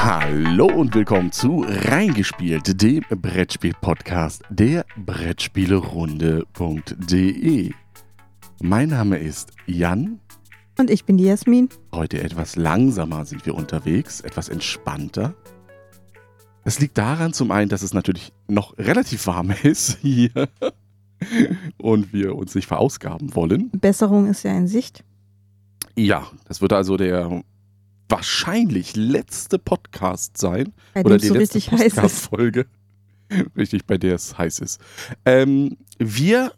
Hallo und willkommen zu Reingespielt, dem Brettspiel-Podcast der Brettspielerunde.de. Mein Name ist Jan. Und ich bin die Jasmin. Heute etwas langsamer sind wir unterwegs, etwas entspannter. Das liegt daran zum einen, dass es natürlich noch relativ warm ist hier und wir uns nicht verausgaben wollen. Besserung ist ja in Sicht. Ja, das wird also der wahrscheinlich letzte Podcast sein. Bei oder die so letzte richtig heiß ist. Podcast-Folge. Richtig, bei der es heiß ist. Ähm, wir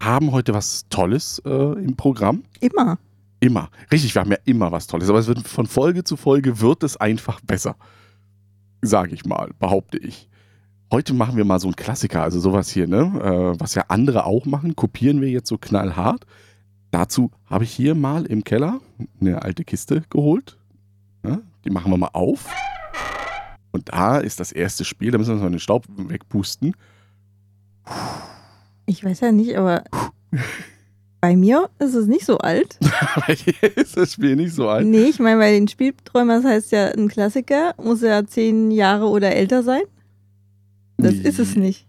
haben heute was Tolles äh, im Programm. Immer. Immer. Richtig, wir haben ja immer was Tolles. Aber es wird von Folge zu Folge wird es einfach besser. Sage ich mal, behaupte ich. Heute machen wir mal so einen Klassiker, also sowas hier, ne? Äh, was ja andere auch machen, kopieren wir jetzt so knallhart. Dazu habe ich hier mal im Keller eine alte Kiste geholt. Ja, die machen wir mal auf. Und da ist das erste Spiel, da müssen wir mal den Staub wegpusten. Ich weiß ja nicht, aber bei mir ist es nicht so alt. Aber hier ist das Spiel nicht so alt. Nee, ich meine, bei den Spielträumern das heißt ja ein Klassiker, muss ja zehn Jahre oder älter sein. Das ist es nicht.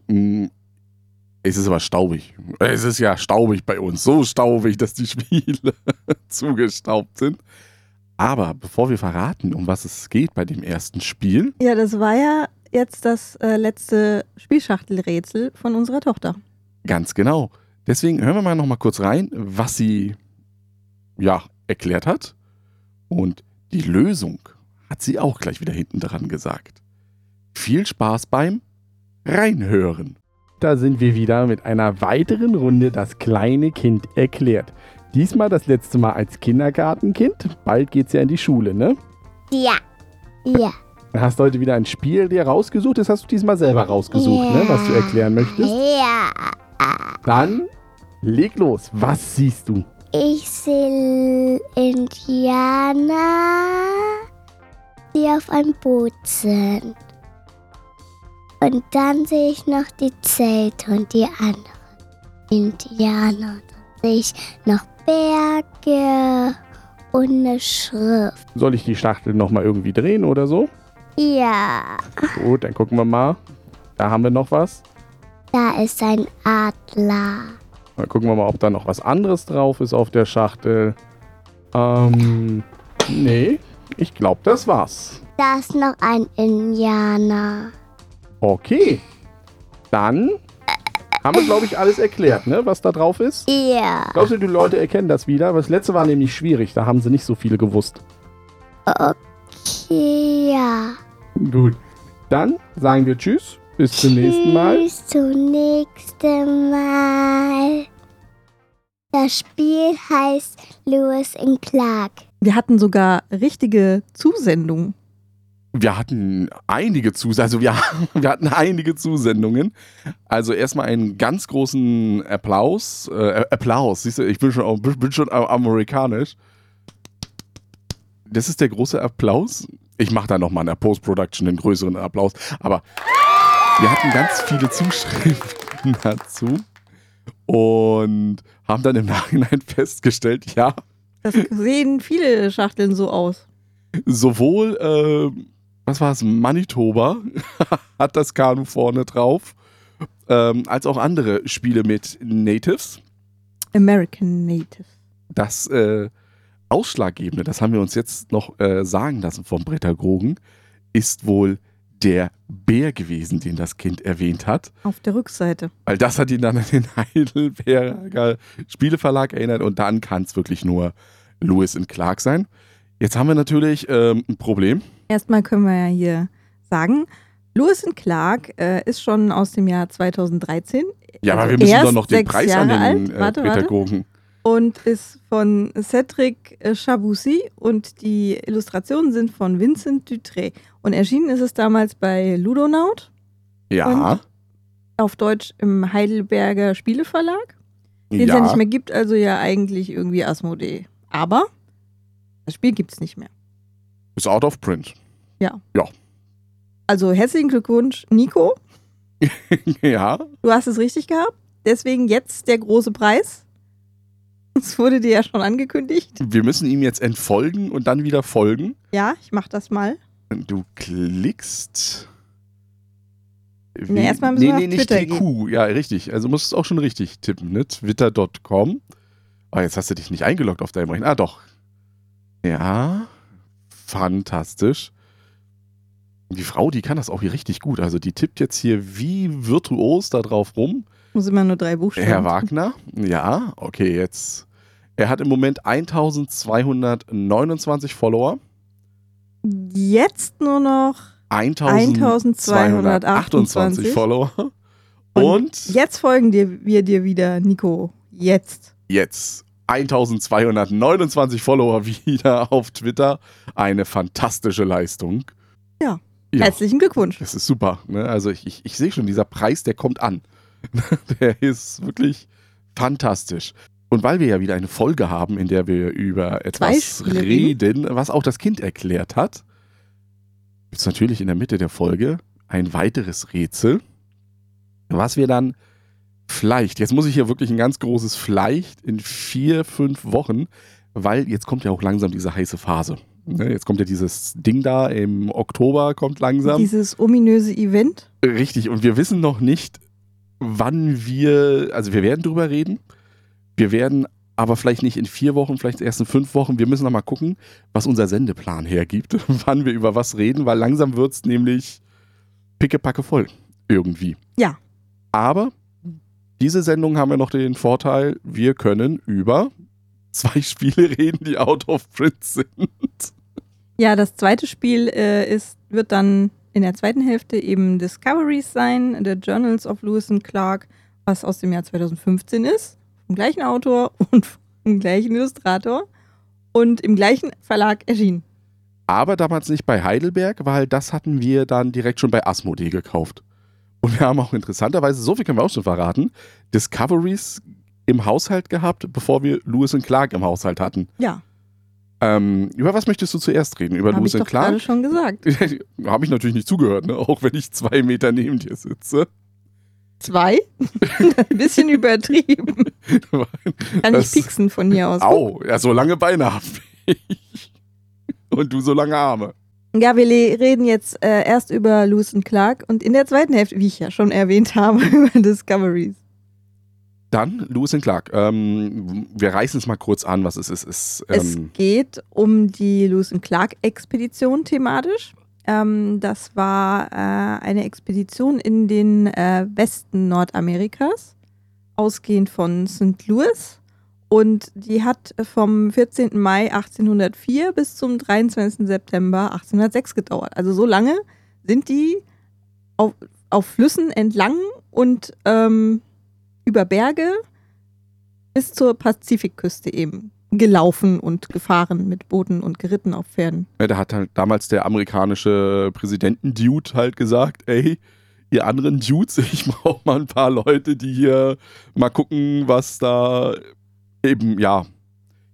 Es ist aber staubig. Es ist ja staubig bei uns. So staubig, dass die Spiele zugestaubt sind. Aber bevor wir verraten, um was es geht bei dem ersten Spiel, Ja, das war ja jetzt das äh, letzte Spielschachtelrätsel von unserer Tochter. ganz genau. Deswegen hören wir mal noch mal kurz rein, was sie ja erklärt hat. Und die Lösung hat sie auch gleich wieder hinten dran gesagt. Viel Spaß beim Reinhören. Da sind wir wieder mit einer weiteren Runde Das kleine Kind erklärt. Diesmal das letzte Mal als Kindergartenkind. Bald geht's ja in die Schule, ne? Ja. Ja. Du hast heute wieder ein Spiel dir rausgesucht. Das hast du diesmal selber rausgesucht, ne? Was du erklären möchtest. Ja. Dann leg los. Was siehst du? Ich sehe Indianer, die auf einem Boot sind. Und dann sehe ich noch die Zelte und die anderen Indianer. Dann sehe ich noch Berge und eine Schrift. Soll ich die Schachtel nochmal irgendwie drehen oder so? Ja, Gut, dann gucken wir mal. Da haben wir noch was. da ist ein Adler. Dann gucken wir mal, ob da noch was anderes drauf ist auf der Schachtel. Ähm, nee, ich glaube, das war's. Da ist noch ein Indianer. Okay. Dann haben wir, glaube ich, alles erklärt, ne, was da drauf ist. Ja. Glaubst du, die Leute erkennen das wieder? Aber das letzte war nämlich schwierig, da haben sie nicht so viele gewusst. Okay, ja. Gut. Dann sagen wir Tschüss, bis zum nächsten Mal. Bis zum nächsten Mal. Das Spiel heißt Lewis and Clark. Wir hatten sogar richtige Zusendungen. Wir hatten einige Zus also wir, wir hatten einige Zusendungen. Also erstmal einen ganz großen Applaus. Äh, Applaus, siehst du, ich bin schon, bin schon amerikanisch. Das ist der große Applaus. Ich mache da nochmal in der Post-Production einen größeren Applaus. Aber wir hatten ganz viele Zuschriften dazu und haben dann im Nachhinein festgestellt, ja, Das sehen viele Schachteln so aus. sowohl, äh, was war es, Manitoba hat das Kanu vorne drauf, ähm, als auch andere Spiele mit Natives. American Native. Das äh, Ausschlaggebende, das haben wir uns jetzt noch äh, sagen lassen vom Pädagogen, ist wohl der Bär gewesen, den das Kind erwähnt hat. Auf der Rückseite. Weil das hat ihn dann an den Heidelberger Spieleverlag erinnert und dann kann es wirklich nur Lewis und Clark sein. Jetzt haben wir natürlich ähm, ein Problem. Erstmal können wir ja hier sagen, Lewis and Clark äh, ist schon aus dem Jahr 2013. Ja, aber Also wir müssen doch noch den Preis an Jahre den alt. äh, Warte, warte. Pädagogen. Und ist von Cedric äh, Chaboussi und die Illustrationen sind von Vincent Dutré. Und erschienen ist es damals bei Ludonaut, Ja, auf Deutsch im Heidelberger Spieleverlag, den es ja ja. nicht mehr gibt, also ja eigentlich irgendwie Asmodee. Aber das Spiel gibt es nicht mehr. Ist out of print. Also herzlichen Glückwunsch, Nico. ja, Du hast es richtig gehabt. Deswegen jetzt der große Preis. Das wurde dir ja schon angekündigt. wir müssen ihm jetzt entfolgen und dann wieder folgen. Ja, ich mach das mal. Du klickst. Nee, erstmal müssen nee, wir nee, nicht Twitter TQ. Ja, richtig. Also musst du es auch schon richtig tippen, ne? Twitter.com. Ah, jetzt hast du dich nicht eingeloggt auf deinem Rechner. Ah, doch. Ja. Fantastisch. Die Frau, die kann das auch hier richtig gut. Also die tippt jetzt hier wie virtuos da drauf rum. Muss immer nur drei Buchstaben. Herr Wagner, ja, okay, jetzt. Er hat im Moment 1229 Follower. Jetzt nur noch 1228 Follower. Und Und Jetzt folgen dir, wir dir wieder, Nico. Jetzt. jetzt 1229 Follower wieder auf Twitter. Eine fantastische Leistung. Ja. Ja, Herzlichen Glückwunsch. das ist super. Ne? Also ich, ich, ich sehe schon, dieser Preis, der kommt an. der ist wirklich fantastisch. Und weil wir ja wieder eine Folge haben, in der wir über etwas reden, was auch das Kind erklärt hat, gibt es natürlich in der Mitte der Folge ein weiteres Rätsel, was wir dann vielleicht, jetzt muss ich hier wirklich ein ganz großes Vielleicht in vier, fünf Wochen, weil jetzt kommt ja auch langsam diese heiße Phase. Ne, Jetzt kommt ja dieses Ding da im Oktober, kommt langsam. Dieses ominöse Event. Richtig, und wir wissen noch nicht, wann wir, also wir werden drüber reden. Wir werden aber vielleicht nicht in vier Wochen, vielleicht erst in fünf Wochen. Wir müssen noch mal gucken, was unser Sendeplan hergibt, wann wir über was reden, weil langsam wird es nämlich pickepacke voll. Irgendwie. Ja. Aber diese Sendung haben wir noch den Vorteil, wir können über zwei Spiele reden, die out of print sind. Ja, das zweite Spiel äh, ist, wird dann in der zweiten Hälfte eben Discoveries sein, The Journals of Lewis and Clark, was aus dem Jahr 2015 ist, vom gleichen Autor und vom gleichen Illustrator und im gleichen Verlag erschienen. Aber damals nicht bei Heidelberg, weil das hatten wir dann direkt schon bei Asmodee gekauft. Und wir haben auch interessanterweise, so viel können wir auch schon verraten, Discoveries im Haushalt gehabt, bevor wir Lewis und Clark im Haushalt hatten. Ja, Ähm, über was möchtest du zuerst reden? Über habe ich Lewis und doch gerade Clark? schon gesagt. Habe ich natürlich nicht zugehört, ne? auch wenn ich zwei Meter neben dir sitze. Zwei? Ein bisschen übertrieben. Kann Das- ich pixen von hier aus. Au, ja, so lange Beine habe ich. Und du so lange Arme. Ja, wir reden jetzt äh, erst über Lewis und Clark und in der zweiten Hälfte, wie ich ja schon erwähnt habe, über Discoveries. Dann Lewis und Clark. Ähm, wir reißen es mal kurz an, was es ist. Es, Es ähm, geht um die Lewis und Clark Expedition thematisch. Ähm, das war äh, eine Expedition in den äh, Westen Nordamerikas, ausgehend von St. Louis. Und die hat vom 14. Mai 1804 bis zum 23. September 1806 gedauert. Also so lange sind die auf, auf Flüssen entlang und ähm, über Berge bis zur Pazifikküste eben gelaufen und gefahren mit Booten und geritten auf Pferden. Ja, da hat halt damals der amerikanische Präsidenten-Dude halt gesagt, ey, ihr anderen Dudes, ich brauche mal ein paar Leute, die hier mal gucken, was da eben, ja,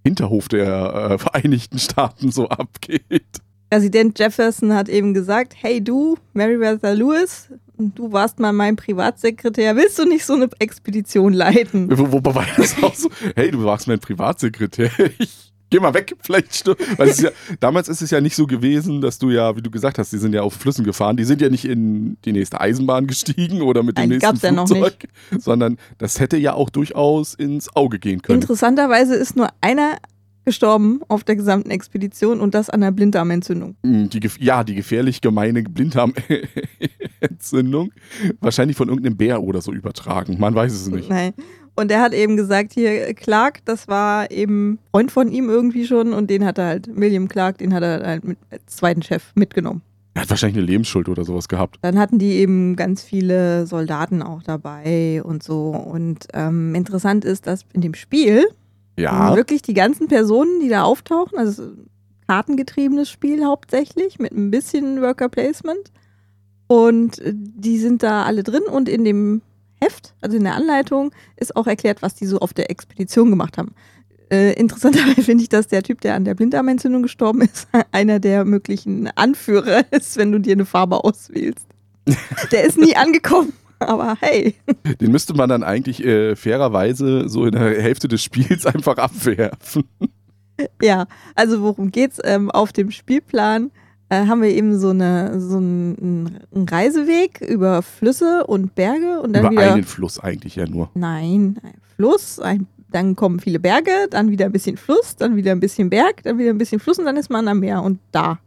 Hinterhof der äh, Vereinigten Staaten so abgeht. Präsident Jefferson hat eben gesagt, hey du, Meriwether Lewis, du warst mal mein Privatsekretär, willst du nicht so eine Expedition leiten? Wo, wobei war das auch so, hey, du warst mein Privatsekretär, ich geh mal weg, vielleicht. Weil ja, damals ist es ja nicht so gewesen, dass du ja, wie du gesagt hast, die sind ja auf Flüssen gefahren, die sind ja nicht in die nächste Eisenbahn gestiegen oder mit dem Nein, nächsten gab's ja noch Flugzeug, sondern das hätte ja auch durchaus ins Auge gehen können. Interessanterweise ist nur einer gestorben auf der gesamten Expedition und das an einer Blinddarmentzündung. Mm, Die, ja, die gefährlich gemeine Blinddarmentzündung. Wahrscheinlich von irgendeinem Bär oder so übertragen. Man weiß es nicht. Nein. Und er hat eben gesagt, hier Clark, das war eben Freund von ihm irgendwie schon und den hat er halt, William Clark, den hat er halt mit, als zweiten Chef mitgenommen. Er hat wahrscheinlich eine Lebensschuld oder sowas gehabt. Dann hatten die eben ganz viele Soldaten auch dabei und so. Und ähm, interessant ist, dass in dem Spiel Ja. wirklich die ganzen Personen, die da auftauchen, also kartengetriebenes Spiel hauptsächlich mit ein bisschen Worker Placement. Und äh, die sind da alle drin und in dem Heft, also in der Anleitung, ist auch erklärt, was die so auf der Expedition gemacht haben. Äh, interessanterweise finde ich, dass der Typ, der an der Blinddarmentzündung gestorben ist, einer der möglichen Anführer ist, wenn du dir eine Farbe auswählst. Der ist nie angekommen, aber hey. Den müsste man dann eigentlich äh, fairerweise so in der Hälfte des Spiels einfach abwerfen. Ja, also worum geht's? Ähm, auf dem Spielplan haben wir eben so, eine, so einen, einen Reiseweg über Flüsse und Berge und dann Über wieder. einen Fluss eigentlich ja nur. Nein, ein Fluss, ein, dann kommen viele Berge, dann wieder ein bisschen Fluss, dann wieder ein bisschen Berg, dann wieder ein bisschen Fluss und dann ist man am Meer und da.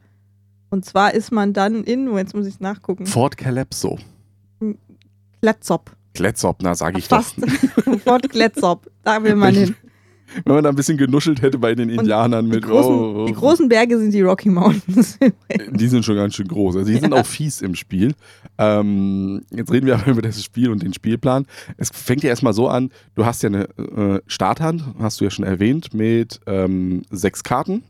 Und zwar ist man dann in, oh, jetzt muss ich nachgucken, Fort Calypso. Glatzop. Kletzop, na sag ich Fast. doch. Fort Glatzop. Da will man hin. Wenn man da ein bisschen genuschelt hätte bei den Indianern Die mit. großen, oh, oh, die großen Berge sind die Rocky Mountains. Die sind schon ganz schön groß. Also die sind Ja. auch fies im Spiel. Ähm, jetzt reden wir aber über das Spiel und den Spielplan. Es fängt ja erstmal so an, du hast ja eine äh, Starthand, hast du ja schon erwähnt, mit ähm, sechs Karten.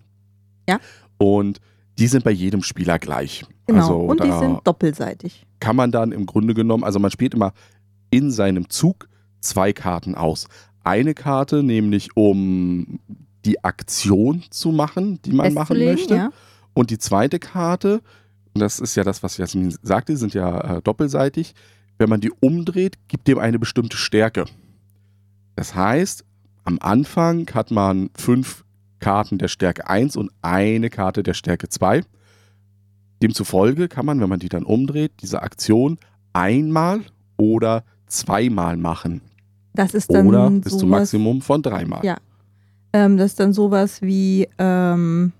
Ja. Und die sind bei jedem Spieler gleich. genau. Also und die sind doppelseitig. kann man dann im Grunde genommen, also man spielt immer in seinem Zug zwei Karten aus. Eine Karte nämlich, um die Aktion zu machen, die man machen möchte. Ja. Und die zweite Karte, und das ist ja das, was Jasmin sagte, sind ja äh, doppelseitig. Wenn man die umdreht, gibt dem eine bestimmte Stärke. Das heißt, am Anfang hat man fünf Karten der Stärke 1 und eine Karte der Stärke 2. Demzufolge kann man, wenn man die dann umdreht, diese Aktion einmal oder zweimal machen. Das ist dann Oder bis zum Maximum von dreimal. Ja. ähm, das ist dann sowas wie ähm,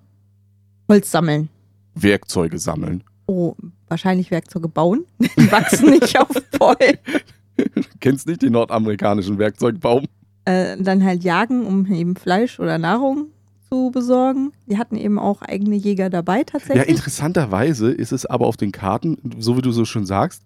Holz sammeln. Werkzeuge sammeln. Oh, wahrscheinlich Werkzeuge bauen. Die wachsen nicht auf Bäumen. Kennst nicht den nordamerikanischen Werkzeugbaum? Äh, dann halt jagen, um eben Fleisch oder Nahrung zu besorgen. Die hatten eben auch eigene Jäger dabei Ja, tatsächlich. interessanterweise ist es aber auf den Karten, so wie du so schon sagst,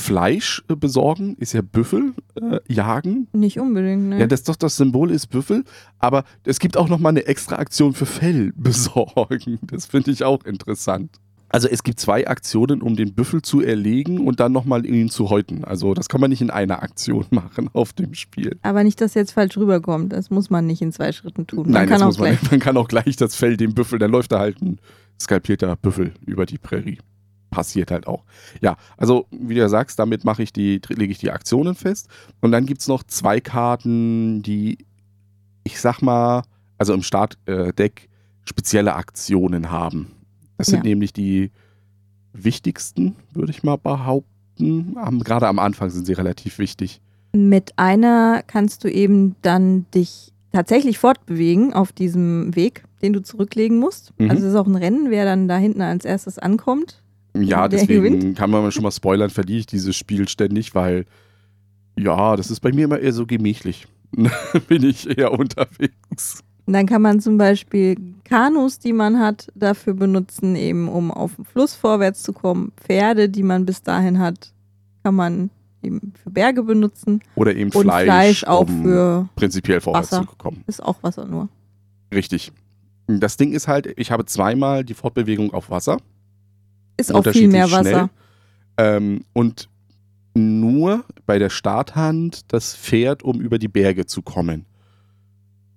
Fleisch äh, besorgen ist ja Büffel äh, jagen. nicht unbedingt, ne? Ja, das doch das Symbol ist Büffel, aber es gibt auch noch mal eine extra Aktion für Fell besorgen. Das finde ich auch interessant. Also es gibt zwei Aktionen, um den Büffel zu erlegen und dann noch mal ihn zu häuten. Also das kann man nicht in einer Aktion machen auf dem Spiel. Aber nicht, dass jetzt falsch rüberkommt. Das muss man nicht in zwei Schritten tun. Man Nein, kann das auch muss man. Man kann auch gleich das Fell dem Büffel, dann läuft da halt ein skalpierter Büffel über die Prärie. Passiert halt auch. Ja, also wie du ja sagst, damit mache ich die, lege ich die Aktionen fest. Und dann gibt es noch zwei Karten, die, ich sag mal, also im Startdeck spezielle Aktionen haben. Das sind Ja. nämlich die wichtigsten, würde ich mal behaupten. Am, gerade am Anfang sind sie relativ wichtig. Mit einer kannst du eben dann dich tatsächlich fortbewegen auf diesem Weg, den du zurücklegen musst. Mhm. Also es ist auch ein Rennen, wer dann da hinten als erstes ankommt. Ja, deswegen gewinnt. kann man schon mal spoilern, verliere ich dieses Spiel ständig, weil ja, das ist bei mir immer eher so gemächlich. Bin ich eher unterwegs. Und dann kann man zum Beispiel Kanus, die man hat, dafür benutzen, eben um auf dem Fluss vorwärts zu kommen. Pferde, die man bis dahin hat, kann man eben für Berge benutzen. Oder eben Und Fleisch, Fleisch, auch um für, prinzipiell vorwärts Wasser. zu kommen. ist auch Wasser nur. Richtig. Das Ding ist halt, ich habe zweimal die Fortbewegung auf Wasser. Ist auch viel mehr Wasser. Ähm, und nur bei der Starthand das Pferd, um über die Berge zu kommen.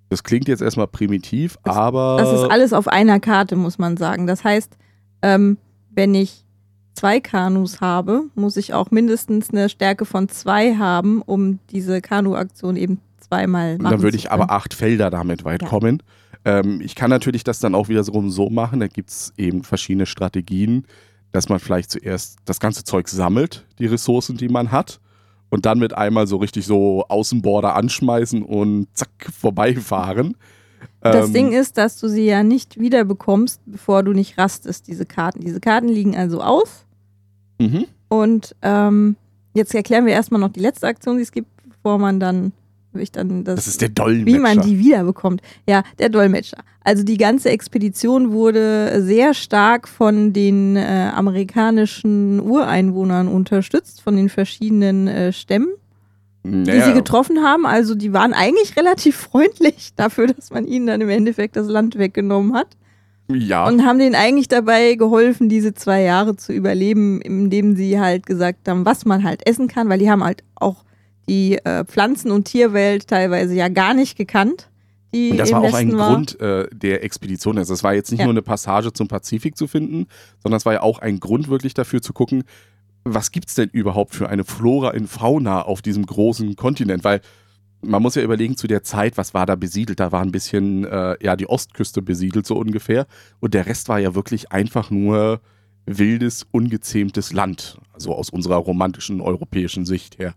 Das klingt jetzt erstmal primitiv, Das- aber. Das ist alles auf einer Karte, muss man sagen. Das heißt, ähm, wenn ich zwei Kanus habe, muss ich auch mindestens eine Stärke von zwei haben, um diese Kanu-Aktion eben zweimal machen Dann würde ich aber acht Felder damit weit Ja. kommen. Ähm, ich kann natürlich das dann auch wieder so, so machen. Da gibt es eben verschiedene Strategien, dass man vielleicht zuerst das ganze Zeug sammelt, die Ressourcen, die man hat, und dann mit einmal so richtig so Außenborder anschmeißen und zack, vorbeifahren. Das Ähm, Ding ist, dass du sie ja nicht wieder bekommst, bevor du nicht rastest, diese Karten. Diese Karten liegen also aus. Mhm. Und ähm, jetzt erklären wir erstmal noch die letzte Aktion, die es gibt, bevor man dann, ich dann das, Das ist der Dolmetscher. wie man die wiederbekommt. Ja, der Dolmetscher. Also die ganze Expedition wurde sehr stark von den äh, amerikanischen Ureinwohnern unterstützt, von den verschiedenen äh, Stämmen, die Naja, sie getroffen haben. Also die waren eigentlich relativ freundlich dafür, dass man ihnen dann im Endeffekt das Land weggenommen hat. ja. Und haben denen eigentlich dabei geholfen, diese zwei Jahre zu überleben, indem sie halt gesagt haben, was man halt essen kann, weil die haben halt auch die äh, Pflanzen- und Tierwelt teilweise ja gar nicht gekannt. Und das war auch Westen ein war. Grund äh, der Expedition. Also es war jetzt nicht Ja. nur eine Passage zum Pazifik zu finden, sondern es war ja auch ein Grund wirklich dafür zu gucken, was gibt es denn überhaupt für eine Flora und Fauna auf diesem großen Kontinent? Weil man muss ja überlegen, zu der Zeit, was war da besiedelt? Da war ein bisschen, äh, ja, die Ostküste besiedelt, so ungefähr. Und der Rest war ja wirklich einfach nur wildes, ungezähmtes Land. Also aus unserer romantischen europäischen Sicht her.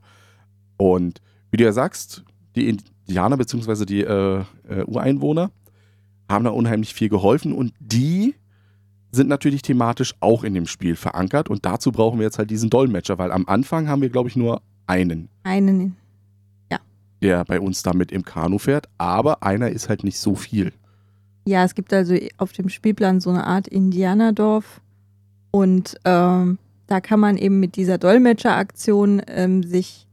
Und wie du ja sagst, die Indianer bzw. die äh, äh, Ureinwohner haben da unheimlich viel geholfen und die sind natürlich thematisch auch in dem Spiel verankert und dazu brauchen wir jetzt halt diesen Dolmetscher, weil am Anfang haben wir, glaube ich, nur einen. Einen. Der bei uns damit im Kanu fährt, aber einer ist halt nicht so viel. Ja, es gibt also auf dem Spielplan so eine Art Indianerdorf und ähm, da kann man eben mit dieser Dolmetscheraktion ähm, sich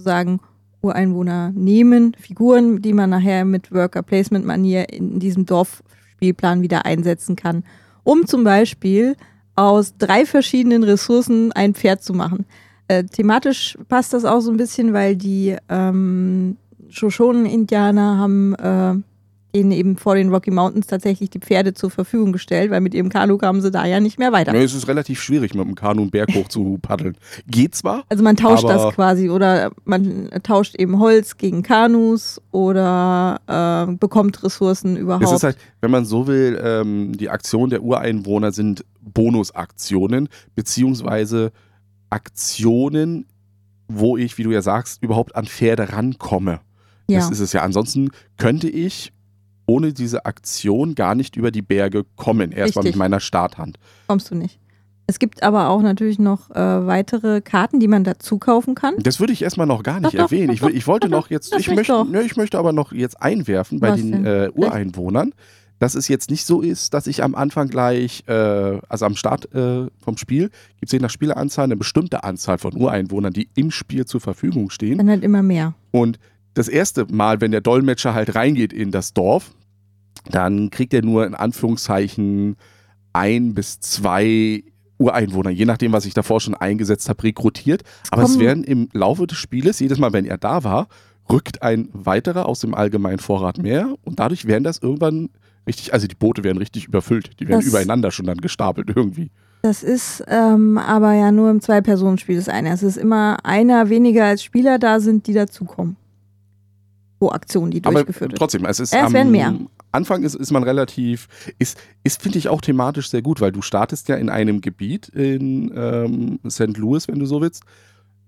sozusagen Ureinwohner nehmen, Figuren, die man nachher mit Worker Placement Manier in diesem Dorfspielplan wieder einsetzen kann, um zum Beispiel aus drei verschiedenen Ressourcen ein Pferd zu machen. Äh, thematisch passt das auch so ein bisschen, weil die ähm, Shoshonen-Indianer haben äh, denen eben vor den Rocky Mountains tatsächlich die Pferde zur Verfügung gestellt, weil mit ihrem Kanu kamen sie da ja nicht mehr weiter. Ja, es ist relativ schwierig, mit dem Kanu einen Berg hoch zu paddeln. Geht zwar. Also man tauscht das quasi oder man tauscht eben Holz gegen Kanus oder äh, bekommt Ressourcen überhaupt. Es ist halt, wenn man so will, ähm, die Aktionen der Ureinwohner sind Bonusaktionen, beziehungsweise Aktionen, wo ich, wie du ja sagst, überhaupt an Pferde rankomme. ja. Das ist es ja. Ansonsten könnte ich ohne diese Aktion gar nicht über die Berge kommen, erstmal mit meiner Starthand. kommst du nicht. Es gibt aber auch natürlich noch äh, weitere Karten, die man dazu kaufen kann. Das würde ich erstmal noch gar nicht Doch, erwähnen. doch, ich, will, ich wollte doch, noch jetzt, ich möchte, ne, ich möchte aber noch jetzt einwerfen bei Was den äh, Ureinwohnern, dass es jetzt nicht so ist, dass ich am Anfang gleich, äh, also am Start äh, vom Spiel, gibt es je nach Spieleranzahl eine bestimmte Anzahl von Ureinwohnern, die im Spiel zur Verfügung stehen. Dann halt immer mehr. Und das erste Mal, wenn der Dolmetscher halt reingeht in das Dorf, dann kriegt er nur in Anführungszeichen ein bis zwei Ureinwohner, je nachdem, was ich davor schon eingesetzt habe, rekrutiert. Aber es kommen- werden im Laufe des Spieles, jedes Mal, wenn er da war, rückt ein weiterer aus dem allgemeinen Vorrat mehr und dadurch werden das irgendwann richtig, also die Boote werden richtig überfüllt. Die werden Das- übereinander schon dann gestapelt irgendwie. Das ist ähm, aber ja nur im Zwei-Personen-Spiel das eine. Es ist immer einer weniger als Spieler da sind, die dazukommen. Pro Aktion, die Aber durchgeführt wird. trotzdem, es ist Ja, es am werden mehr. Anfang ist, ist man relativ, ist, ist finde ich auch thematisch sehr gut, weil du startest ja in einem Gebiet in ähm, St. Louis, wenn du so willst,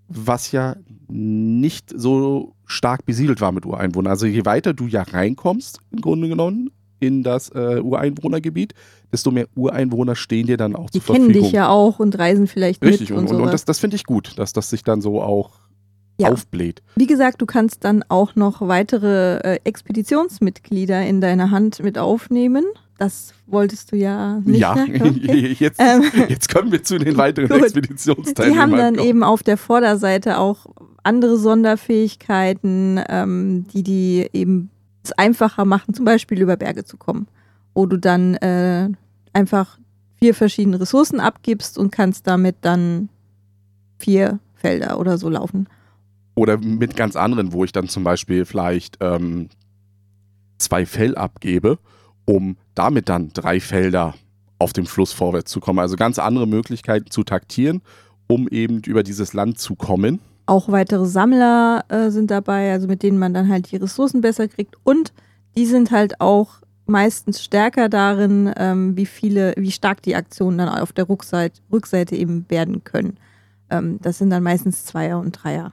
was ja nicht so stark besiedelt war mit Ureinwohnern. Also je weiter du ja reinkommst, im Grunde genommen, in das äh, Ureinwohnergebiet, desto mehr Ureinwohner stehen dir dann auch Die zur kennen Verfügung. dich ja auch und reisen vielleicht Richtig, mit und, und, und, und das, das finde ich gut, dass das sich dann so auch Ja. aufbläht. Wie gesagt, du kannst dann auch noch weitere äh, Expeditionsmitglieder in deine Hand mit aufnehmen. Das wolltest du ja nicht. ja, ne? Okay. jetzt, Ähm, jetzt kommen wir zu den weiteren Gut. Expeditionsteilnehmern. Die haben dann kommen. eben auf der Vorderseite auch andere Sonderfähigkeiten, ähm, die die eben es einfacher machen, zum Beispiel über Berge zu kommen. Wo du dann äh, einfach vier verschiedene Ressourcen abgibst und kannst damit dann vier Felder oder so laufen. Oder mit ganz anderen, wo ich dann zum Beispiel vielleicht ähm, zwei Fell abgebe, um damit dann drei Felder auf dem Fluss vorwärts zu kommen. Also ganz andere Möglichkeiten zu taktieren, um eben über dieses Land zu kommen. Auch weitere Sammler äh, sind dabei, also mit denen man dann halt die Ressourcen besser kriegt. Und die sind halt auch meistens stärker darin, ähm, wie viele, wie stark die Aktionen dann auf der Rückseite, Rückseite eben werden können. Ähm, das sind dann meistens Zweier und Dreier.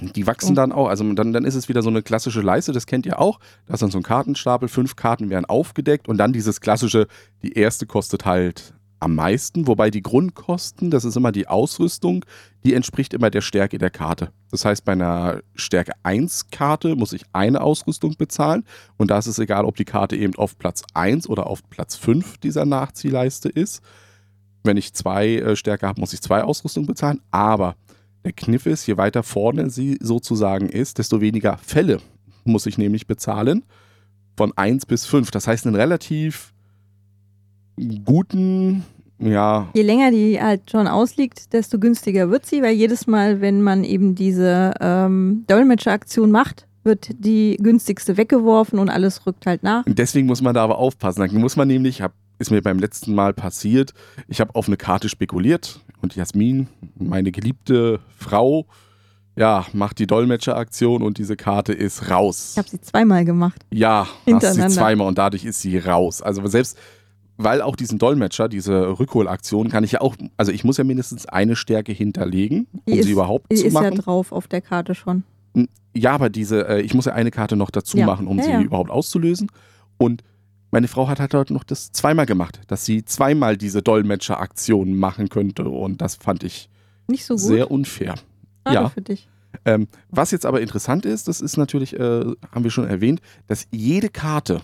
Die wachsen dann auch. Also dann, dann ist es wieder so eine klassische Leiste, das kennt ihr auch. Da ist dann so ein Kartenstapel, fünf Karten werden aufgedeckt und dann dieses klassische, die erste kostet halt am meisten, wobei die Grundkosten, das ist immer die Ausrüstung, die entspricht immer der Stärke der Karte. Das heißt, bei einer Stärke 1 Karte muss ich eine Ausrüstung bezahlen und da ist es egal, ob die Karte eben auf Platz 1 oder auf Platz 5 dieser Nachziehleiste ist. Wenn ich zwei äh, Stärke habe, muss ich zwei Ausrüstungen bezahlen, aber der Kniff ist, je weiter vorne sie sozusagen ist, desto weniger Fälle muss ich nämlich bezahlen. Von 1 bis 5. Das heißt, einen relativ guten, ja, Je länger die halt schon ausliegt, desto günstiger wird sie, weil jedes Mal, wenn man eben diese ähm, Dolmetscheraktion macht, wird die günstigste weggeworfen und alles rückt halt nach. Und deswegen muss man da aber aufpassen. Dann muss man nämlich, hab, ist mir beim letzten Mal passiert, ich habe auf eine Karte spekuliert und Jasmin, meine geliebte Frau, ja, macht die Dolmetscheraktion und diese Karte ist raus. Ich habe sie zweimal gemacht. Ja, hast sie zweimal und dadurch ist sie raus. Also selbst, weil auch diesen Dolmetscher, diese Rückholaktion, kann ich ja auch, also ich muss ja mindestens eine Stärke hinterlegen, Die um ist- sie überhaupt Die zu ist ja machen. drauf auf der Karte schon. Ja, aber diese, äh, ich muss ja eine Karte noch dazu Ja. machen, um Ja, sie ja. überhaupt auszulösen. Und meine Frau hat halt heute noch das zweimal gemacht, dass sie zweimal diese Dolmetscher-Aktion machen könnte. Und das fand ich Nicht so sehr unfair. Schade ja. für dich. Ähm, was jetzt aber interessant ist, das ist natürlich, äh, haben wir schon erwähnt, dass jede Karte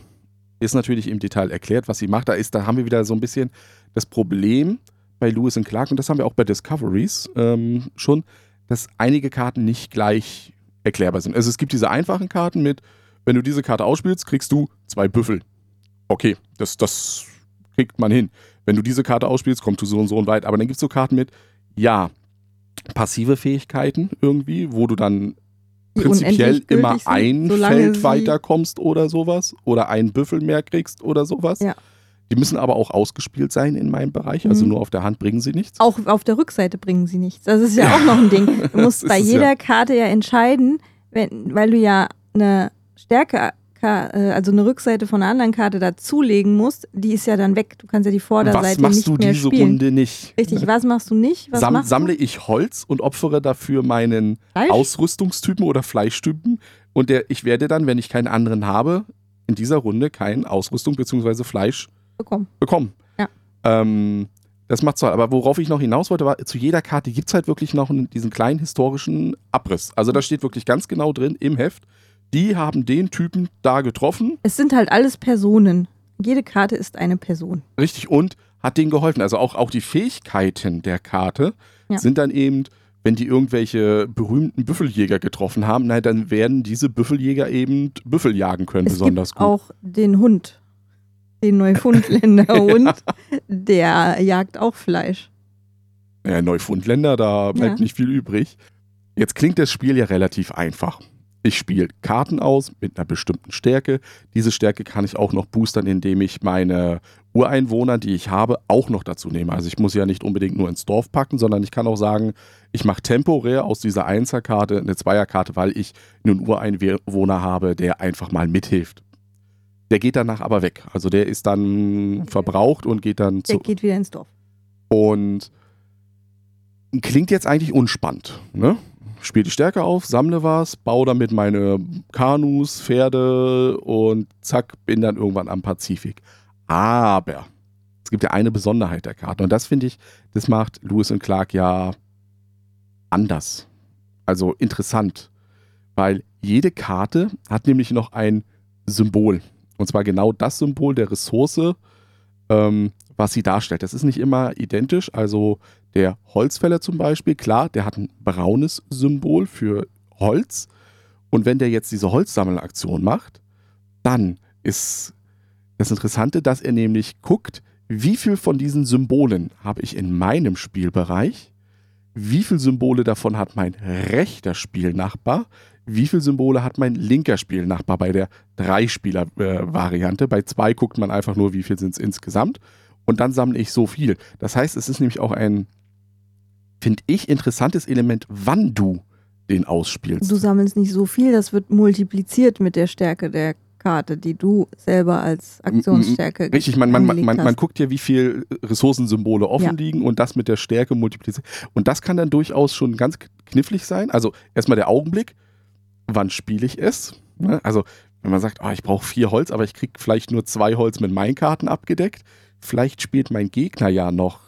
ist natürlich im Detail erklärt, was sie macht. Da ist, da haben wir wieder so ein bisschen das Problem bei Lewis und Clark und das haben wir auch bei Discoveries ähm, schon, dass einige Karten nicht gleich erklärbar sind. Also es gibt diese einfachen Karten mit, wenn du diese Karte ausspielst, kriegst du zwei Büffel. Okay, das, das kriegt man hin. Wenn du diese Karte ausspielst, kommst du so und so und weit. Aber dann gibt es so Karten mit, ja, passive Fähigkeiten irgendwie, wo du dann Die prinzipiell immer ein Feld weiterkommst oder sowas oder einen Büffel mehr kriegst oder sowas. Ja. Die müssen aber auch ausgespielt sein in meinem Bereich, also Mhm. nur auf der Hand bringen sie nichts. Auch auf der Rückseite bringen sie nichts. Das ist ja, auch noch ein Ding. Du musst bei jeder ja. Karte ja entscheiden, wenn, weil du ja eine Stärke, Ka- äh, also eine Rückseite von einer anderen Karte dazulegen musst, die ist ja dann weg. Du kannst ja die Vorderseite Was machst nicht du mehr diese spielen. Runde nicht? Richtig, was machst du nicht? Was Sam machst sammle du? ich Holz und opfere dafür meinen Fleisch? Ausrüstungstypen oder Fleischtypen und der, ich werde dann, wenn ich keinen anderen habe, in dieser Runde kein Ausrüstung bzw. Fleisch bekommen. bekommen. Ja. Ähm, das macht so. Aber worauf ich noch hinaus wollte, war, zu jeder Karte gibt es halt wirklich noch einen, diesen kleinen historischen Abriss. Also da steht wirklich ganz genau drin im Heft, die haben den Typen da getroffen, Es sind halt alles Personen. Jede Karte ist eine Person. richtig, und hat denen geholfen. Also auch, auch die Fähigkeiten der Karte Ja. sind dann eben, wenn die irgendwelche berühmten Büffeljäger getroffen haben, na, dann werden diese Büffeljäger eben Büffel jagen können, Es besonders gibt gut. auch den Hund, den Neufundländer Hund, der jagt auch Fleisch. Ja, Neufundländer, da bleibt Ja. nicht viel übrig. Jetzt klingt das Spiel ja relativ einfach. Ich spiele Karten aus mit einer bestimmten Stärke. Diese Stärke kann ich auch noch boostern, indem ich meine Ureinwohner, die ich habe, auch noch dazu nehme. Also ich muss ja nicht unbedingt nur ins Dorf packen, sondern ich kann auch sagen, ich mache temporär aus dieser Einserkarte eine Zweierkarte, weil ich einen Ureinwohner habe, der einfach mal mithilft. Der geht danach aber weg. Also der ist dann verbraucht und geht dann Der zu, geht wieder ins Dorf. und klingt jetzt eigentlich unspannend. Ne? Spiel die Stärke auf, sammle was, baue damit meine Kanus, Pferde und zack, bin dann irgendwann am Pazifik. Aber es gibt ja eine Besonderheit der Karte und das finde ich, das macht Lewis und Clark ja anders. Also interessant, weil jede Karte hat nämlich noch ein Symbol. Und zwar genau das Symbol der Ressource, ähm, was sie darstellt. Das ist nicht immer identisch. Also der Holzfäller zum Beispiel, klar, der hat ein braunes Symbol für Holz. Und wenn der jetzt diese Holzsammelaktion macht, dann ist das Interessante, dass er nämlich guckt, wie viel von diesen Symbolen habe ich in meinem Spielbereich, wie viele Symbole davon hat mein rechter Spielnachbar, wie viele Symbole hat mein linker Spielnachbar bei der Drei-Spieler-Variante. bei zwei guckt man einfach nur, wie viel sind es insgesamt. Und dann sammle ich so viel. Das heißt, es ist nämlich auch ein, finde ich, interessantes Element, wann du den ausspielst. Du sammelst nicht so viel, das wird multipliziert mit der Stärke der Karte, die du selber als Aktionsstärke Richtig, man, man, man, man, man guckt ja, wie viel Ressourcensymbole offen Ja. liegen und das mit der Stärke multipliziert. Und das kann dann durchaus schon ganz knifflig sein. Also erstmal der Augenblick, wann spiele ich es? Ne? Also wenn man sagt, ah, ich brauche vier Holz, aber ich kriege vielleicht nur zwei Holz mit meinen Karten abgedeckt, vielleicht spielt mein Gegner ja noch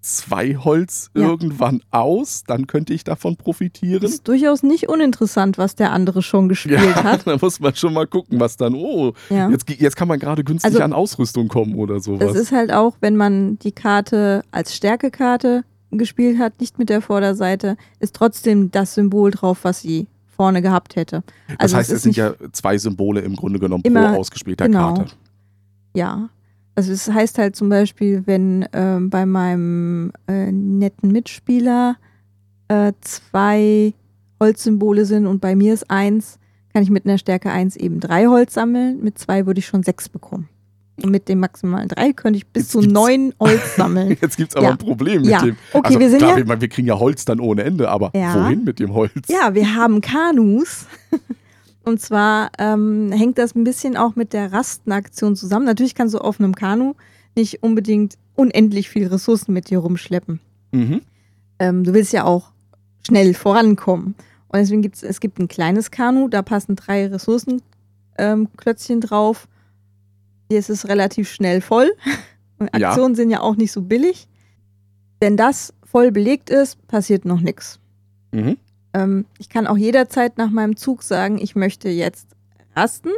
zwei Holz Ja. irgendwann aus, dann könnte ich davon profitieren. ist durchaus nicht uninteressant, was der andere schon gespielt Ja, hat. da muss man schon mal gucken, was dann, oh, Ja. jetzt, jetzt kann man gerade günstig Also- an Ausrüstung kommen oder sowas. Das ist halt auch, wenn man die Karte als Stärkekarte gespielt hat, nicht mit der Vorderseite, ist trotzdem das Symbol drauf, was sie vorne gehabt hätte. Das Also heißt, es es sind ja zwei Symbole im Grunde genommen pro ausgespielter genau. Karte. Ja. Also es heißt halt zum Beispiel, wenn ähm, bei meinem äh, netten Mitspieler äh, zwei Holzsymbole sind und bei mir ist eins, kann ich mit einer Stärke 1 eben drei Holz sammeln. Mit zwei würde ich schon sechs bekommen. Und mit den maximalen drei könnte ich bis Jetzt zu neun Holz sammeln. Jetzt gibt es aber Ja. ein Problem mit Ja. dem. Okay, also, wir sind klar, ja- wir, wir kriegen ja Holz dann ohne Ende, aber Ja. wohin mit dem Holz? Ja, wir haben Kanus. Und zwar ähm, hängt das ein bisschen auch mit der Rastenaktion zusammen. Natürlich kannst du auf einem Kanu nicht unbedingt unendlich viel Ressourcen mit dir rumschleppen. Mhm. Ähm, du willst ja auch schnell vorankommen. Und deswegen gibt es, es gibt ein kleines Kanu, da passen drei Ressourcenklötzchen ähm, drauf. Hier ist es relativ schnell voll. Und Ja. Aktionen sind ja auch nicht so billig. Wenn das voll belegt ist, passiert noch nichts. Mhm. Ähm, ich kann auch jederzeit nach meinem Zug sagen, ich möchte jetzt rasten.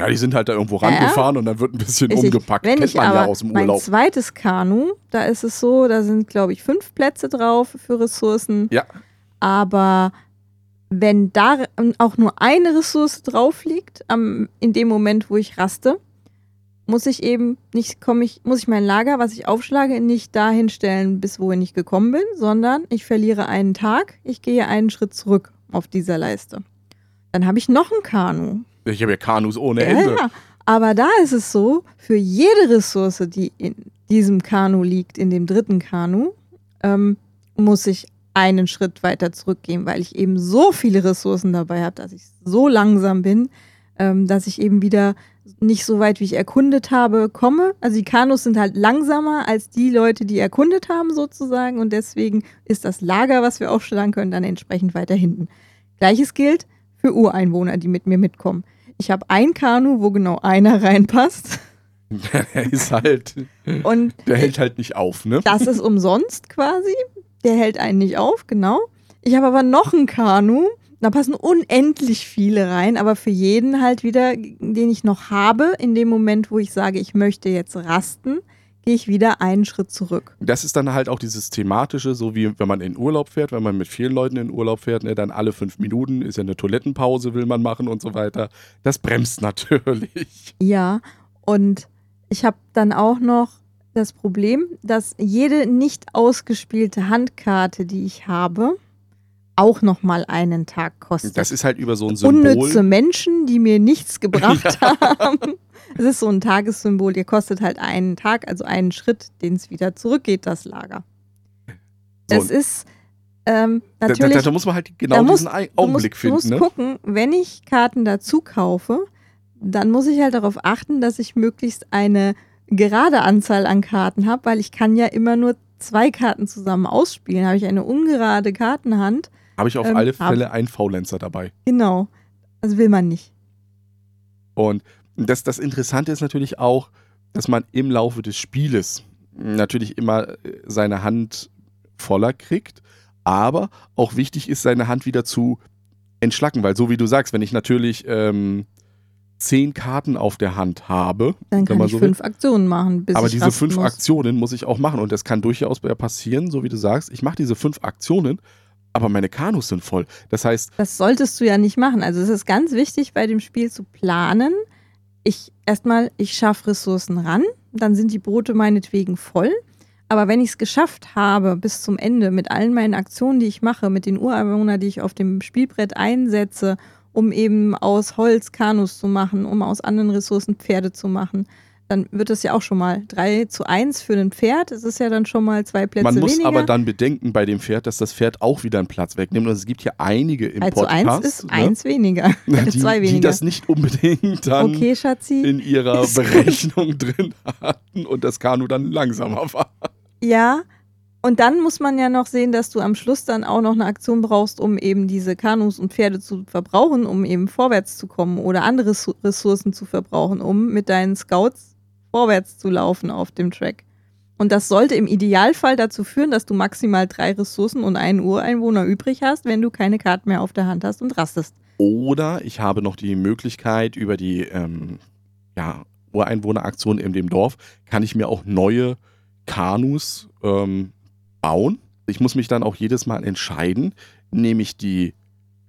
Ja, die sind halt da irgendwo Ja, ja. rangefahren und dann wird ein bisschen umgepackt. Wenn Kennt ich aber ja aus dem mein Urlaub. zweites Kanu, da ist es so, da sind, glaube ich, fünf Plätze drauf für Ressourcen. Ja. Aber wenn da auch nur eine Ressource drauf liegt, am, in dem Moment, wo ich raste, muss ich eben nicht, komme ich, muss ich mein Lager, was ich aufschlage, nicht dahin stellen, bis wohin ich gekommen bin, sondern ich verliere einen Tag, ich gehe einen Schritt zurück auf dieser Leiste. Dann habe ich noch ein Kanu. Ich habe ja Kanus ohne Ja, Ende. ja. Aber da ist es so, für jede Ressource, die in diesem Kanu liegt, in dem dritten Kanu, ähm, muss ich einen Schritt weiter zurückgehen, weil ich eben so viele Ressourcen dabei habe, dass ich so langsam bin, ähm, dass ich eben wieder nicht so weit, wie ich erkundet habe, komme. Also die Kanus sind halt langsamer als die Leute, die erkundet haben sozusagen und deswegen ist das Lager, was wir aufschlagen können, dann entsprechend weiter hinten. Gleiches gilt für Ureinwohner, die mit mir mitkommen. Ich habe ein Kanu, wo genau einer reinpasst Der ist halt, und der hält halt nicht auf, ne? das ist umsonst quasi. Der hält einen nicht auf, genau. Ich habe aber noch ein Kanu, da passen unendlich viele rein, aber für jeden halt wieder, den ich noch habe, in dem Moment, wo ich sage, ich möchte jetzt rasten, gehe ich wieder einen Schritt zurück. Das ist dann halt auch dieses thematische, so wie wenn man in Urlaub fährt, wenn man mit vielen Leuten in Urlaub fährt, ne, dann alle fünf Minuten ist ja eine Toilettenpause, will man machen und so weiter. Das bremst natürlich. Ja, und ich habe dann auch noch das Problem, dass jede nicht ausgespielte Handkarte, die ich habe, auch nochmal einen Tag kostet. Das ist halt über so ein Symbol. Unnütze Menschen, die mir nichts gebracht haben. Es ist so ein Tagessymbol, ihr kostet halt einen Tag, also einen Schritt, den es wieder zurückgeht, das Lager. So, Es ist ähm, da, natürlich. da, da muss man halt genau da diesen Ei- du Augenblick musst, du musst finden. Ne? gucken, wenn ich Karten dazu kaufe, dann muss ich halt darauf achten, dass ich möglichst eine gerade Anzahl an Karten habe, weil ich kann ja immer nur zwei Karten zusammen ausspielen. Habe ich eine ungerade Kartenhand, Habe ich auf ähm, alle Fälle einen Faulenzer dabei. genau. Also will man nicht. Und das, das Interessante ist natürlich auch, dass man im Laufe des Spieles natürlich immer äh, seine Hand voller kriegt, aber auch wichtig ist, seine Hand wieder zu entschlacken, weil so wie du sagst, wenn ich natürlich ähm, zehn Karten auf der Hand habe, Dann kann ich so will, fünf Aktionen machen, aber diese fünf muss. Aktionen muss ich auch machen und das kann durchaus passieren, so wie du sagst, ich mache diese fünf Aktionen, aber meine Kanus sind voll. Das heißt, Das solltest du ja nicht machen. Also es ist ganz wichtig bei dem Spiel zu planen. Ich erstmal, ich schaffe Ressourcen ran, dann sind die Boote meinetwegen voll. Aber wenn ich es geschafft habe bis zum Ende mit allen meinen Aktionen, die ich mache, mit den Ureinwohnern, die ich auf dem Spielbrett einsetze, um eben aus Holz Kanus zu machen, um aus anderen Ressourcen Pferde zu machen, dann wird das ja auch schon mal 3 zu 1 für ein Pferd. Es ist ja dann schon mal zwei Plätze man muss weniger. aber dann bedenken bei dem Pferd, dass das Pferd auch wieder einen Platz wegnimmt und es gibt hier einige im 3 zu Podcast. 1 ist ne? eins weniger. die, zwei die weniger. das nicht unbedingt dann okay, Schatzi. in ihrer Ist gut. Berechnung drin hatten und das Kanu dann langsamer war. Ja, und dann muss man ja noch sehen, dass du am Schluss dann auch noch eine Aktion brauchst, um eben diese Kanus und Pferde zu verbrauchen, um eben vorwärts zu kommen oder andere Ressour- Ressourcen zu verbrauchen, um mit deinen Scouts vorwärts zu laufen auf dem Track. Und das sollte im Idealfall dazu führen, dass du maximal drei Ressourcen und einen Ureinwohner übrig hast, wenn du keine Karten mehr auf der Hand hast und rastest. Oder ich habe noch die Möglichkeit, über die ähm, ja, Ureinwohneraktion in dem Dorf, kann ich mir auch neue Kanus ähm, bauen. Ich muss mich dann auch jedes Mal entscheiden, nehme ich die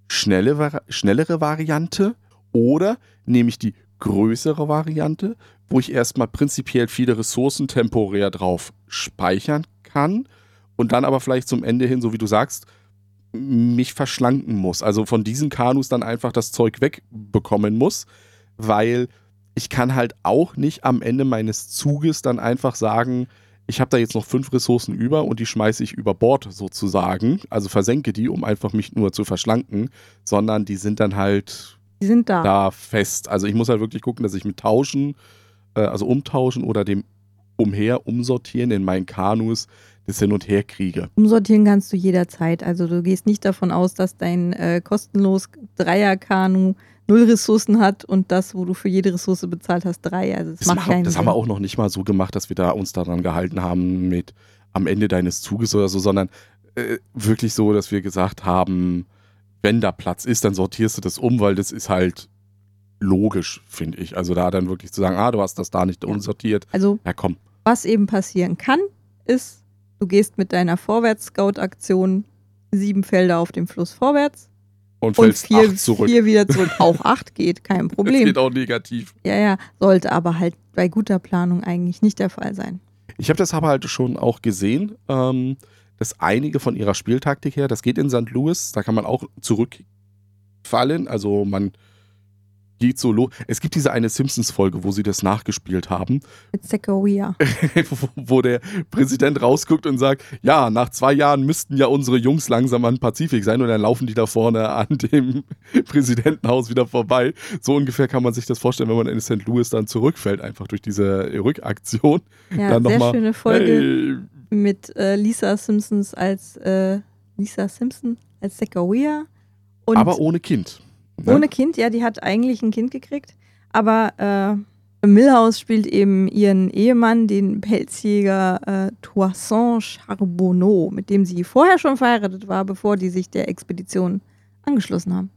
schnelle, schnellere Variante oder nehme ich die größere Variante, wo ich erstmal prinzipiell viele Ressourcen temporär drauf speichern kann und dann aber vielleicht zum Ende hin, so wie du sagst, mich verschlanken muss. Also von diesen Kanus dann einfach das Zeug wegbekommen muss, weil ich kann halt auch nicht am Ende meines Zuges dann einfach sagen, ich habe da jetzt noch fünf Ressourcen über und die schmeiße ich über Bord sozusagen, also versenke die, um einfach mich nur zu verschlanken, sondern die sind dann halt Die sind da. da fest. Also ich muss halt wirklich gucken, dass ich mit Tauschen, äh, also umtauschen oder dem umher umsortieren in meinen Kanus das hin und her kriege. Umsortieren kannst du jederzeit. Also du gehst nicht davon aus, dass dein äh, kostenlos Dreier-Kanu null Ressourcen hat und das, wo du für jede Ressource bezahlt hast, drei. Also das, Das, macht keinen das Sinn. haben wir auch noch nicht mal so gemacht, dass wir da uns daran gehalten haben mit am Ende deines Zuges oder so, sondern äh, wirklich so, dass wir gesagt haben, wenn da Platz ist, dann sortierst du das um, weil das ist halt logisch, finde ich. Also da dann wirklich zu sagen, ah, du hast das da nicht unsortiert. Also Ja, komm. was eben passieren kann, ist, du gehst mit deiner Vorwärts-Scout-Aktion sieben Felder auf dem Fluss vorwärts Und und vier, vier wieder zurück. Auch acht geht, kein Das Problem. geht auch negativ. Ja, ja, sollte aber halt bei guter Planung eigentlich nicht der Fall sein. Ich habe das aber halt schon auch gesehen, ähm, dass einige von ihrer Spieltaktik her, das geht in St. Louis, da kann man auch zurückfallen. Also man geht so los. Es gibt diese eine Simpsons-Folge, wo sie das nachgespielt haben, Mit Sequoia. wo- der Präsident rausguckt und sagt, ja, nach zwei Jahren müssten ja unsere Jungs langsam an Pazifik sein und dann laufen die da vorne an dem Präsidentenhaus wieder vorbei. So ungefähr kann man sich das vorstellen, wenn man in St. Louis dann zurückfällt, einfach durch diese Rückaktion. Ja, Dann sehr mal, schöne Folge Hey, mit äh, Lisa Simpsons als äh, Lisa Simpson als Sequoia. Und aber ohne Kind. Ne? ohne Kind, ja, die hat eigentlich ein Kind gekriegt. Aber äh, Milhouse spielt eben ihren Ehemann, den Pelzjäger äh, Toussaint Charbonneau, mit dem sie vorher schon verheiratet war, bevor die sich der Expedition angeschlossen haben.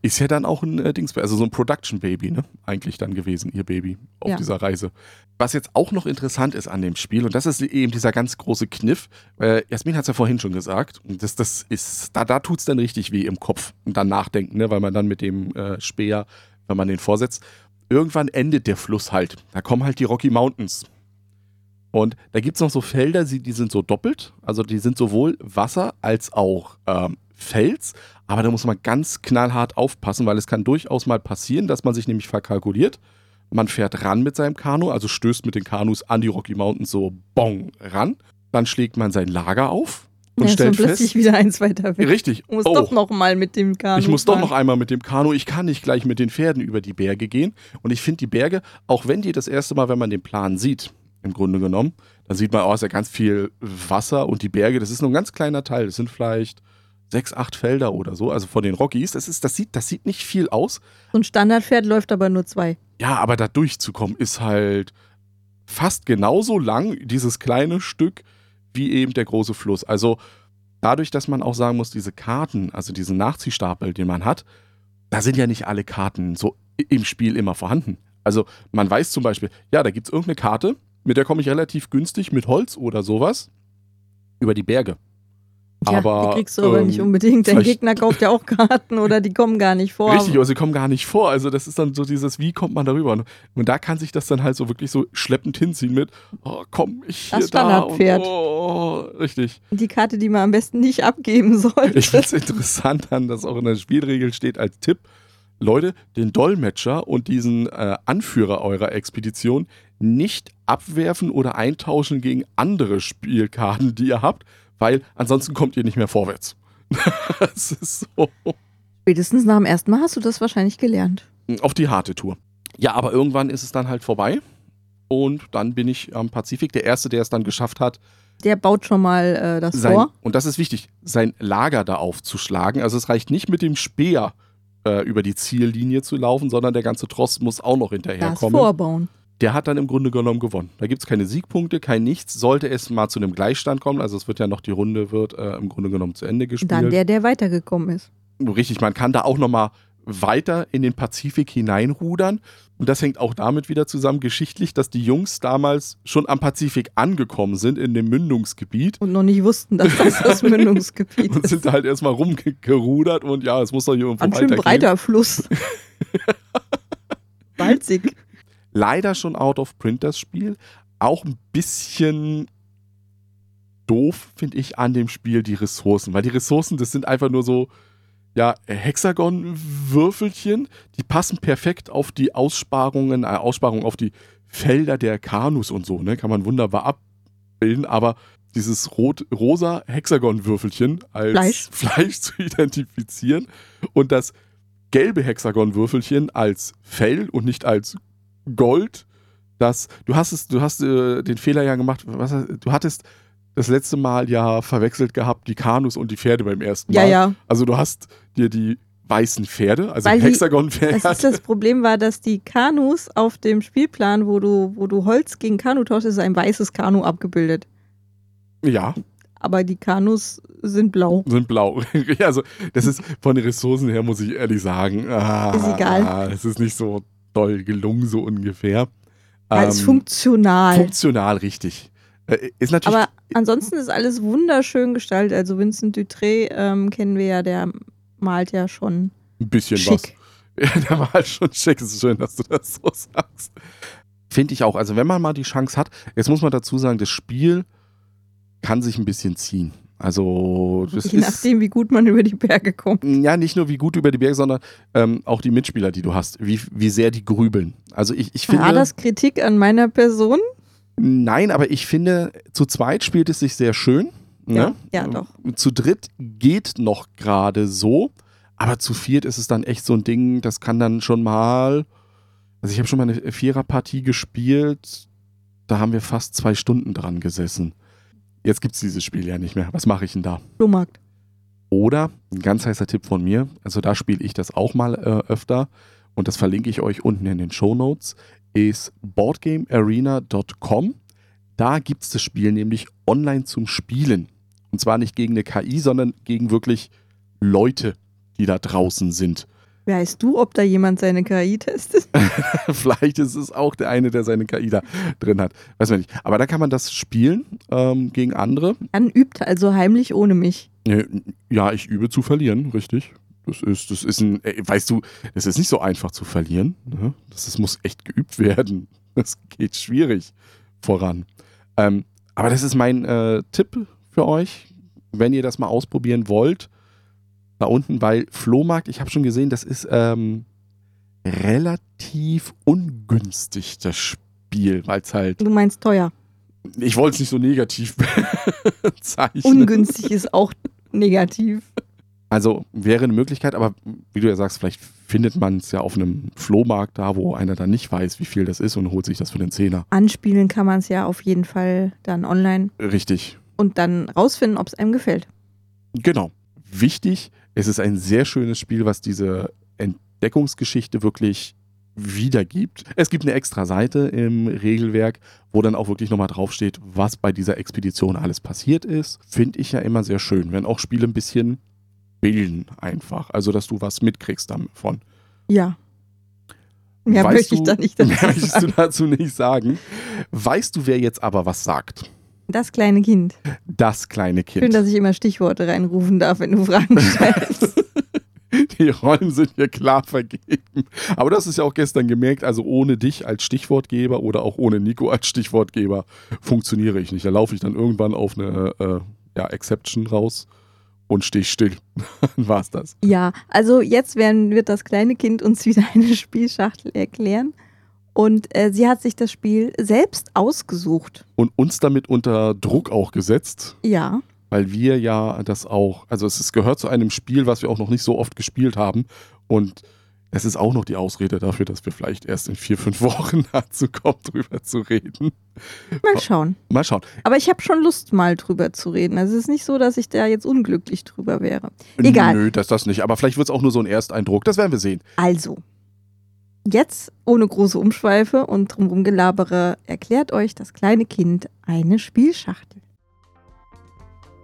Ist ja dann auch ein äh, Dings, also so ein Production Baby, ne? Eigentlich dann gewesen, ihr Baby auf Ja. dieser Reise. Was jetzt auch noch interessant ist an dem Spiel, und das ist eben dieser ganz große Kniff, äh, Jasmin hat es ja vorhin schon gesagt, und das, das ist, da, da tut es dann richtig weh im Kopf und dann nachdenken, ne? weil man dann mit dem äh, Speer, wenn man den vorsetzt, irgendwann endet der Fluss halt. Da kommen halt die Rocky Mountains. Und da gibt es noch so Felder, die die sind so doppelt. Also die sind sowohl Wasser als auch ähm, Fels. Aber da muss man ganz knallhart aufpassen, weil es kann durchaus mal passieren, dass man sich nämlich verkalkuliert. Man fährt ran mit seinem Kanu, also stößt mit den Kanus an die Rocky Mountains so bong ran. Dann schlägt man sein Lager auf und ja, stellt plötzlich fest. wieder eins weiter weg. Richtig. Du musst oh, doch noch mal mit dem Kanu ich muss doch fahren. noch einmal mit dem Kanu. Ich kann nicht gleich mit den Pferden über die Berge gehen. Und ich finde die Berge, auch wenn die das erste Mal, wenn man den Plan sieht, im Grunde genommen, dann sieht man, oh, ist ja ganz viel Wasser und die Berge, das ist nur ein ganz kleiner Teil. Das sind vielleicht sechs, acht Felder oder so, also von den Rockies. Das, ist, das, sieht, das sieht nicht viel aus. So ein Standardpferd läuft aber nur zwei. Ja, aber da durchzukommen ist halt fast genauso lang, dieses kleine Stück, wie eben der große Fluss. Also dadurch, dass man auch sagen muss, diese Karten, also diesen Nachziehstapel, den man hat, da sind ja nicht alle Karten so im Spiel immer vorhanden. Also man weiß zum Beispiel, ja, da gibt es irgendeine Karte, mit der komme ich relativ günstig mit Holz oder sowas über die Berge. Ja, aber, die kriegst du aber ähm, nicht unbedingt. Der vielleicht- Gegner kauft ja auch Karten oder die kommen gar nicht vor. Richtig, aber sie kommen gar nicht vor. Also das ist dann so dieses, wie kommt man darüber? Und, da kann sich das dann halt so wirklich so schleppend hinziehen mit, oh, komm, ich hier Das da. Und, Standardpferd. oh, richtig. Die Karte, die man am besten nicht abgeben sollte. Ich finde es interessant an, dass auch in der Spielregel steht als Tipp, Leute, den Dolmetscher und diesen äh, Anführer eurer Expedition nicht abwerfen oder eintauschen gegen andere Spielkarten, die ihr habt, weil ansonsten kommt ihr nicht mehr vorwärts. das ist so. Spätestens nach dem ersten Mal hast du das wahrscheinlich gelernt. Auf die harte Tour. Ja, aber irgendwann ist es dann halt vorbei. Und dann bin ich am Pazifik der Erste, der es dann geschafft hat, Der baut schon mal äh, das sein, vor. und das ist wichtig, sein Lager da aufzuschlagen. Also es reicht nicht mit dem Speer äh, über die Ziellinie zu laufen, sondern der ganze Tross muss auch noch Das hinterherkommen. vorbauen. Der hat dann im Grunde genommen gewonnen. Da gibt es keine Siegpunkte, kein Nichts. Sollte es mal zu einem Gleichstand kommen, also es wird ja noch die Runde wird äh, im Grunde genommen zu Ende gespielt. Dann der, der weitergekommen ist. Richtig, man kann da auch nochmal weiter in den Pazifik hineinrudern. Und das hängt auch damit wieder zusammen, geschichtlich, dass die Jungs damals schon am Pazifik angekommen sind, in dem Mündungsgebiet. Und noch nicht wussten, dass das das Mündungsgebiet Und ist. sind da halt erstmal rumgerudert und ja, es muss doch hier irgendwo Ein schön weitergehen. breiter Fluss. Salzig. Leider schon out of print das Spiel. Auch ein bisschen doof, finde ich, an dem Spiel die Ressourcen. Weil die Ressourcen, das sind einfach nur so ja, Hexagon-Würfelchen, die passen perfekt auf die Aussparungen, äh, Aussparungen auf die Felder der Kanus und so, ne? Kann man wunderbar abbilden, aber dieses rot, rosa Hexagon-Würfelchen als Fleisch. Fleisch zu identifizieren und das gelbe Hexagon-Würfelchen als Fell und nicht als Gold. Das, du hast es, du hast äh, den Fehler ja gemacht, was, du hattest das letzte Mal ja verwechselt gehabt, die Kanus und die Pferde beim ersten Mal. Ja, ja. Also du hast dir die weißen Pferde, also Hexagon-Pferde. Das, das Problem war, dass die Kanus auf dem Spielplan, wo du, wo du Holz gegen Kanu tauschst, ist ein weißes Kanu abgebildet. Ja, Aber die Kanus sind blau. sind blau. Also das ist von den Ressourcen her, muss ich ehrlich sagen. Ah, Ist egal. Es ist nicht so toll gelungen, so ungefähr. Als Ähm, funktional. Funktional, richtig. Äh, Ist natürlich. Aber ansonsten ist alles wunderschön gestaltet. Also Vincent Dutré ähm, kennen wir ja, der malt ja schon ein bisschen schick. was. Ja, der halt schon schick. Es ist schön, dass du das so sagst. Finde ich auch. Also, wenn man mal die Chance hat, jetzt muss man dazu sagen, das Spiel kann sich ein bisschen ziehen. Also, Je ist. nachdem, wie gut man über die Berge kommt. Ja, nicht nur wie gut über die Berge, sondern ähm, auch die Mitspieler, die du hast, wie, wie sehr die grübeln. Also ich, ich finde. War das Kritik an meiner Person? Nein, aber ich finde, zu zweit spielt es sich sehr schön. Ja, ne? ja, doch. Zu dritt geht noch gerade so, aber zu viert ist es dann echt so ein Ding, das kann dann schon mal. Also ich habe schon mal eine Viererpartie gespielt, da haben wir fast zwei Stunden dran gesessen. Jetzt gibt es dieses Spiel ja nicht mehr. Was mache ich denn da? Flohmarkt. Oder, ein ganz heißer Tipp von mir, also da spiele ich das auch mal äh, öfter und das verlinke ich euch unten in den Show Notes, ist boardgamearena.com. Da gibt es das Spiel nämlich online zum Spielen. Und zwar nicht gegen eine KI, sondern gegen wirklich Leute, die da draußen sind. Weißt du, ob da jemand seine KI testet? Vielleicht ist es auch der eine, der seine KI da drin hat. Weiß man nicht. Aber da kann man das spielen ähm, gegen andere. Dann übt also heimlich ohne mich. Ja, ich übe zu verlieren, richtig. Das ist, das ist ein, weißt du, es ist nicht so einfach zu verlieren. Ne? Das, das muss echt geübt werden. Das geht schwierig voran. Ähm, aber das ist mein äh, Tipp für euch, wenn ihr das mal ausprobieren wollt. Da unten, weil Flohmarkt, ich habe schon gesehen, das ist ähm, relativ ungünstig, das Spiel, weil es halt, Du meinst teuer. ich wollte es nicht so negativ zeichnen. Ungünstig ist auch negativ. Also wäre eine Möglichkeit, aber wie du ja sagst, vielleicht findet man es ja auf einem Flohmarkt da, wo einer dann nicht weiß, wie viel das ist und holt sich das für den Zehner. Anspielen kann man es ja auf jeden Fall dann online Richtig. und dann rausfinden, ob es einem gefällt. Genau. Wichtig, es ist ein sehr schönes Spiel, was diese Entdeckungsgeschichte wirklich wiedergibt. Es gibt eine extra Seite im Regelwerk, wo dann auch wirklich nochmal draufsteht, was bei dieser Expedition alles passiert ist. Finde ich ja immer sehr schön, wenn auch Spiele ein bisschen bilden einfach. Also, dass du was mitkriegst davon. Ja. Mehr Weißt möchte ich du- da nicht Mehr dazu möchtest du sagen. dazu nicht sagen. Weißt du, wer jetzt aber was sagt? Das kleine Kind. Das kleine Kind. Schön, dass ich immer Stichworte reinrufen darf, wenn du Fragen stellst. Die Rollen sind hier klar vergeben. Aber das ist ja auch gestern gemerkt, also ohne dich als Stichwortgeber oder auch ohne Nico als Stichwortgeber funktioniere ich nicht. Da laufe ich dann irgendwann auf eine äh, ja, Exception raus und stehe still. Dann war's das. ja, also jetzt werden, wird das kleine Kind uns wieder eine Spielschachtel erklären. Und äh, sie hat sich das Spiel selbst ausgesucht. Und uns damit unter Druck auch gesetzt, Ja. weil wir ja das auch, also es ist, gehört zu einem Spiel, was wir auch noch nicht so oft gespielt haben. Und es ist auch noch die Ausrede dafür, dass wir vielleicht erst in vier, fünf Wochen dazu kommen, drüber zu reden. Mal schauen. Mal schauen. Aber ich habe schon Lust, mal drüber zu reden. Also es ist nicht so, dass ich da jetzt unglücklich drüber wäre. Egal. Nö, das das nicht. Aber vielleicht wird es auch nur so ein Ersteindruck. Das werden wir sehen. Also, jetzt ohne große Umschweife und drumherum Gelabere erklärt euch das kleine Kind eine Spielschachtel.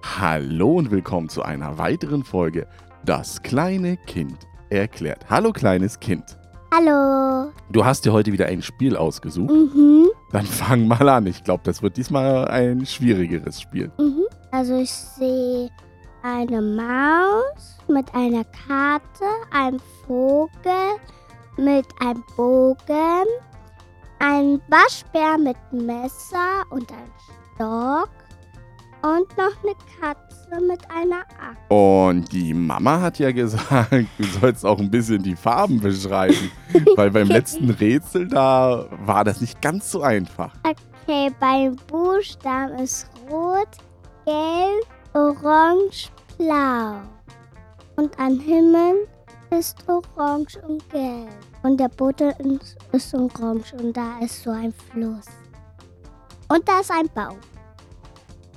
Hallo und willkommen zu einer weiteren Folge Das kleine Kind erklärt. Hallo kleines Kind. Hallo. Du hast dir heute wieder ein Spiel ausgesucht. Mhm. Dann fang mal an. Ich glaube, das wird diesmal ein schwierigeres Spiel. Mhm. Also ich sehe eine Maus mit einer Karte, einem Vogel mit einem Bogen, ein Waschbär mit Messer und einem Stock, Und noch eine Katze mit einer Axt. Und die Mama hat ja gesagt, du sollst auch ein bisschen die Farben beschreiben. weil beim letzten Rätsel, da war das nicht ganz so einfach. Okay, beim Buchstaben ist rot, gelb, orange, blau. Und am Himmel ist orange und gelb. Und der Boden ist, ist orange und da ist so ein Fluss. Und da ist ein Baum.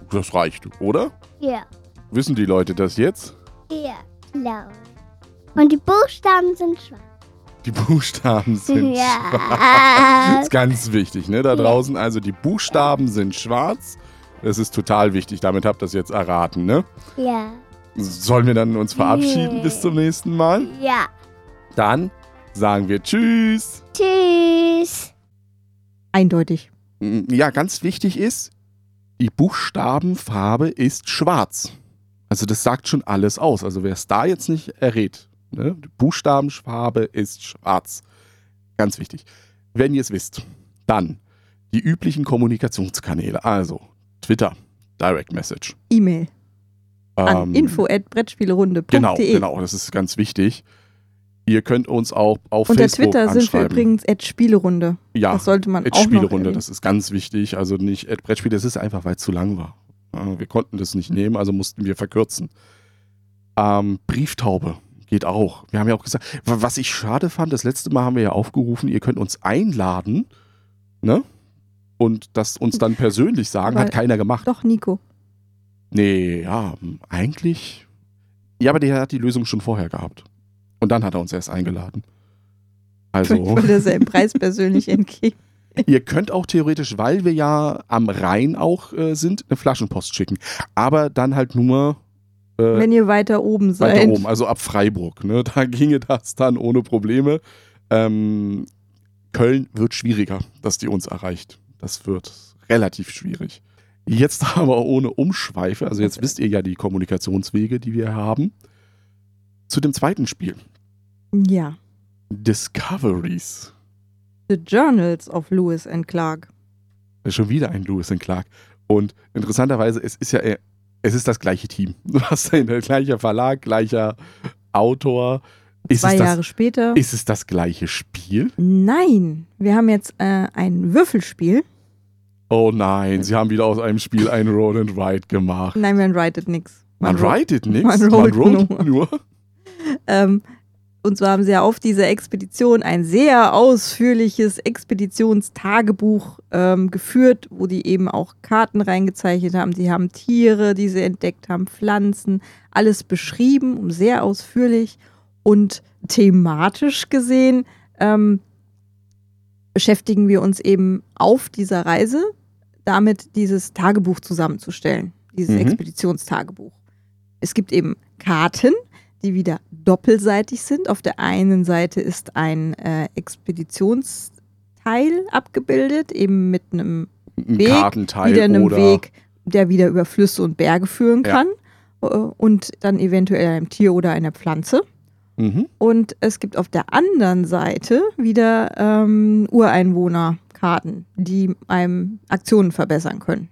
Das reicht, oder? Ja, Wissen die Leute das jetzt? ja, glaube ich. Und die Buchstaben sind schwarz. Die Buchstaben sind schwarz. Ja. Das ist ganz wichtig, ne? Da draußen, also die Buchstaben sind schwarz. Das ist total wichtig. Damit habt ihr das jetzt erraten, ne? ja. Sollen wir dann uns verabschieden bis zum nächsten Mal? Ja. Dann sagen wir Tschüss. Tschüss. Eindeutig. Mm, Ja, ganz wichtig ist, die Buchstabenfarbe ist schwarz. Also das sagt schon alles aus. Also wer es da jetzt nicht errät, ne? die Buchstabenfarbe ist schwarz. Ganz wichtig. Wenn ihr es wisst, dann die üblichen Kommunikationskanäle. Also Twitter, Direct Message. E-Mail an ähm, info@brettspielerunde.de. Genau, genau, das ist ganz wichtig. Ihr könnt uns auch auf Unter Facebook Twitter sind wir anschreiben. übrigens Spielerunde. ja, Das sollte man At auch Spielerunde, das ist ganz wichtig. Also nicht At Brettspiel, das ist einfach, weil es zu lang war. Wir konnten das nicht nehmen, also mussten wir verkürzen. Ähm, Brieftaube geht auch. Wir haben ja auch gesagt, wa- was ich schade fand, das letzte Mal haben wir ja aufgerufen, ihr könnt uns einladen, ne? Und das uns dann persönlich sagen, Weil- hat keiner gemacht. Doch, Nico. Nee, ja, eigentlich. Ja, aber der hat die Lösung schon vorher gehabt. Und dann hat er uns erst eingeladen. Also. Ich wollte im Preis persönlich entgegen. Ihr könnt auch theoretisch, weil wir ja am Rhein auch äh, sind, eine Flaschenpost schicken. Aber dann halt nur äh, Wenn ihr weiter oben seid. weiter oben, also ab Freiburg. Ne? Da ginge das dann ohne Probleme. Ähm, Köln wird schwieriger, dass die uns erreicht. Das wird relativ schwierig. Jetzt aber ohne Umschweife, also jetzt wisst ihr ja die Kommunikationswege, die wir haben. Zu dem zweiten Spiel. Ja. Discoveries. The Journals of Lewis and Clark. Schon wieder ein Lewis and Clark. Und interessanterweise, es ist ja, äh, es ist das gleiche Team. Du hast ein gleicher Verlag, gleicher Autor. Ist Zwei Jahre das, später. ist es das gleiche Spiel? Nein, wir haben jetzt äh, ein Würfelspiel. Oh nein, sie haben wieder aus einem Spiel ein Roll and Ride gemacht. Nein, man writet nichts. Man ridet nichts, man man rollt rollt nur. nur. Ähm, und zwar haben sie ja auf dieser Expedition ein sehr ausführliches Expeditionstagebuch ähm, geführt, wo die eben auch Karten reingezeichnet haben. Sie haben Tiere, die sie entdeckt haben, Pflanzen, alles beschrieben, um sehr ausführlich und thematisch gesehen ähm, beschäftigen wir uns eben auf dieser Reise damit, dieses Tagebuch zusammenzustellen, dieses Mhm. Expeditionstagebuch. Es gibt eben Karten, die wieder doppelseitig sind. Auf der einen Seite ist ein äh, Expeditionsteil abgebildet, eben mit einem Ein Weg, Kartenteil wieder einem oder Weg, der wieder über Flüsse und Berge führen Ja. kann. Äh, Und dann eventuell einem Tier oder einer Pflanze. Mhm. Und es gibt auf der anderen Seite wieder ähm, Ureinwohnerkarten, die einem Aktionen verbessern können.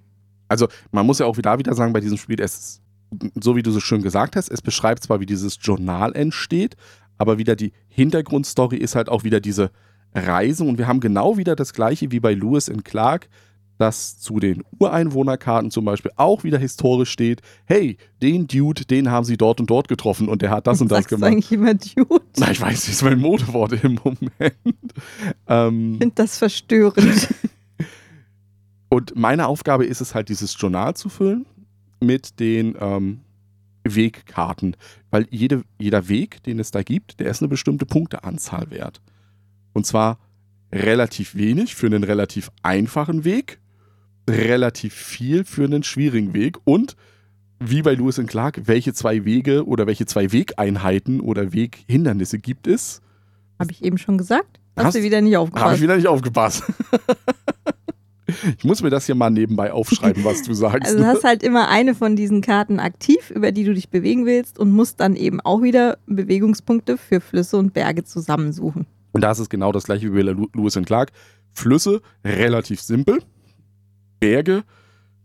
Also man muss ja auch wieder wieder sagen, bei diesem Spiel, es ist, so wie du so schön gesagt hast, es beschreibt zwar, wie dieses Journal entsteht, aber wieder die Hintergrundstory ist halt auch wieder diese Reise und wir haben genau wieder das gleiche wie bei Lewis and Clark, dass zu den Ureinwohnerkarten zum Beispiel auch wieder historisch steht, hey, den Dude, den haben sie dort und dort getroffen und der hat das und das Sagst gemacht. eigentlich immer Dude? Na, ich weiß, das ist mein Modewort im Moment. ähm, Ich finde das verstörend. Und meine Aufgabe ist es halt, dieses Journal zu füllen mit den ähm, Wegkarten. Weil jede, jeder Weg, den es da gibt, der ist eine bestimmte Punkteanzahl wert. Und zwar relativ wenig für einen relativ einfachen Weg, relativ viel für einen schwierigen Weg und wie bei Lewis and Clark, welche zwei Wege oder welche zwei Wegeinheiten oder Weghindernisse gibt es? Habe ich eben schon gesagt? Hast, Hast- du wieder nicht Habe ich aufgepasst? wieder nicht aufgepasst. ich muss mir das hier mal nebenbei aufschreiben, was du sagst. Also du hast halt immer eine von diesen Karten aktiv, über die du dich bewegen willst und musst dann eben auch wieder Bewegungspunkte für Flüsse und Berge zusammensuchen. Und da ist es genau das gleiche wie bei Lewis and Clark. Flüsse, relativ simpel. Berge,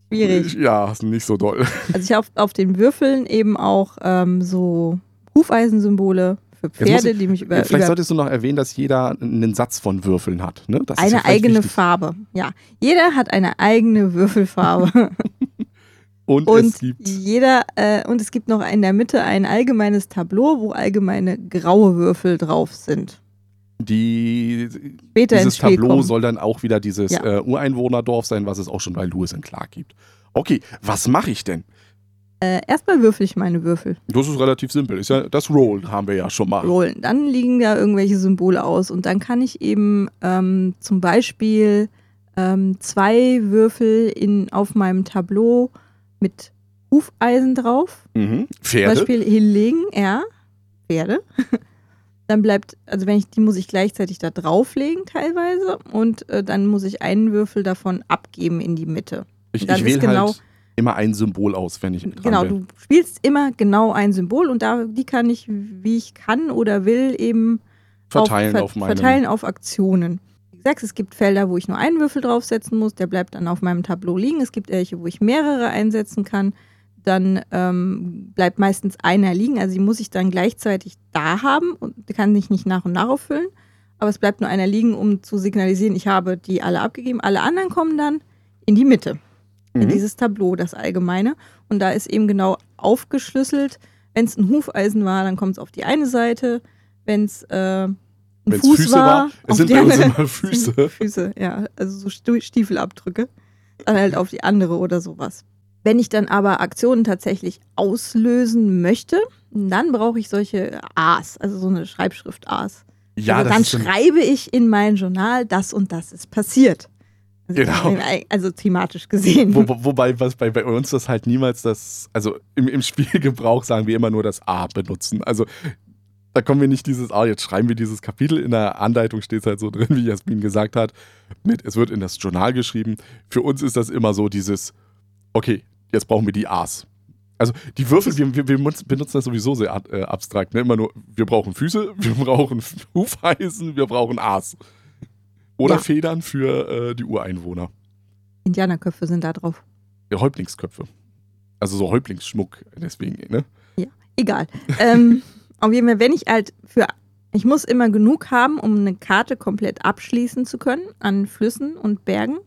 schwierig. Ja, ist nicht so doll. Also ich habe auf den Würfeln eben auch ähm, so Hufeisensymbole für Pferde, die mich über, Vielleicht über solltest du noch erwähnen, dass jeder einen Satz von Würfeln hat. Ne? Eine eigene wichtig. Farbe. Ja, jeder hat eine eigene Würfelfarbe. Und, Und es gibt. jeder äh, und es gibt noch in der Mitte ein allgemeines Tableau, wo allgemeine graue Würfel drauf sind. Die, Später dieses Tableau kommen. soll dann auch wieder dieses Ja. äh, Ureinwohnerdorf sein, was es auch schon bei Lewis and Clark gibt. Okay, was mache ich denn? Äh, erstmal würfel ich meine Würfel. Das ist relativ simpel. Ist ja, das Roll haben wir ja schon mal. rollen. Dann liegen da irgendwelche Symbole aus und dann kann ich eben ähm, zum Beispiel ähm, zwei Würfel in, auf meinem Tableau mit Hufeisen drauf Mhm. zum Pferde. Beispiel hinlegen, ja, Pferde. Dann bleibt, also wenn ich, die muss ich gleichzeitig da drauflegen teilweise und äh, dann muss ich einen Würfel davon abgeben in die Mitte. Ich, dann ich ist wähle genau- halt immer ein Symbol aus, wenn ich dran Genau, bin. du spielst immer genau ein Symbol und da, die kann ich, wie ich kann oder will, eben Verteilen auf, auf meinem. verteilen auf Aktionen. Wie gesagt, es gibt Felder, wo ich nur einen Würfel draufsetzen muss, der bleibt dann auf meinem Tableau liegen. Es gibt welche, wo ich mehrere einsetzen kann. Dann ähm, bleibt meistens einer liegen, also die muss ich dann gleichzeitig da haben und kann ich nicht nach und nach auffüllen. Aber es bleibt nur einer liegen, um zu signalisieren, ich habe die alle abgegeben. Alle anderen kommen dann in die Mitte Mhm. dieses Tableau, das Allgemeine. Und da ist eben genau aufgeschlüsselt, wenn es ein Hufeisen war, dann kommt es auf die eine Seite. Wenn es äh, ein Wenn's Fuß Füße war, war, es sind bei uns immer Füße. Füße, ja, also so Stiefelabdrücke. Dann halt auf die andere oder sowas. Wenn ich dann aber Aktionen tatsächlich auslösen möchte, dann brauche ich solche A's, also so eine Schreibschrift A's. Ja, also das dann schreibe ich in mein Journal, das und das ist passiert. Also, Genau. also thematisch gesehen. Wo, wo- wobei, was bei, bei uns das halt niemals das, also im, im Spielgebrauch sagen wir immer nur das A benutzen. Also da kommen wir nicht dieses A, jetzt schreiben wir dieses Kapitel. In der Anleitung steht es halt so drin, wie Jasmin gesagt hat, mit es wird in das Journal geschrieben. Für uns ist das immer so dieses, okay, jetzt brauchen wir die A's. Also die Würfel, wir, wir, wir benutzen das sowieso sehr äh, abstrakt. Ne? Immer nur, wir brauchen Füße, wir brauchen Hufeisen, wir brauchen A's. Oder Ja. Federn für äh, die Ureinwohner. Indianerköpfe sind da drauf. Ja, Häuptlingsköpfe. Also so Häuptlingsschmuck, deswegen, ne? Egal. ähm, auf jeden Fall, wenn ich halt für. Ich muss immer genug haben, um eine Karte komplett abschließen zu können an Flüssen und Bergen,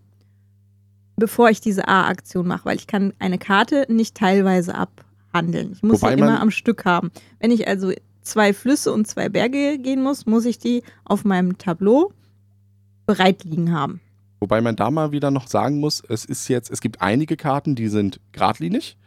bevor ich diese A-Aktion mache, weil ich kann eine Karte nicht teilweise abhandeln. Ich muss Wobei sie immer am Stück haben. Wenn ich also zwei Flüsse und zwei Berge gehen muss, muss ich die auf meinem Tableau bereit liegen haben. Wobei man da mal wieder noch sagen muss, es ist jetzt, es gibt einige Karten, die sind geradlinig.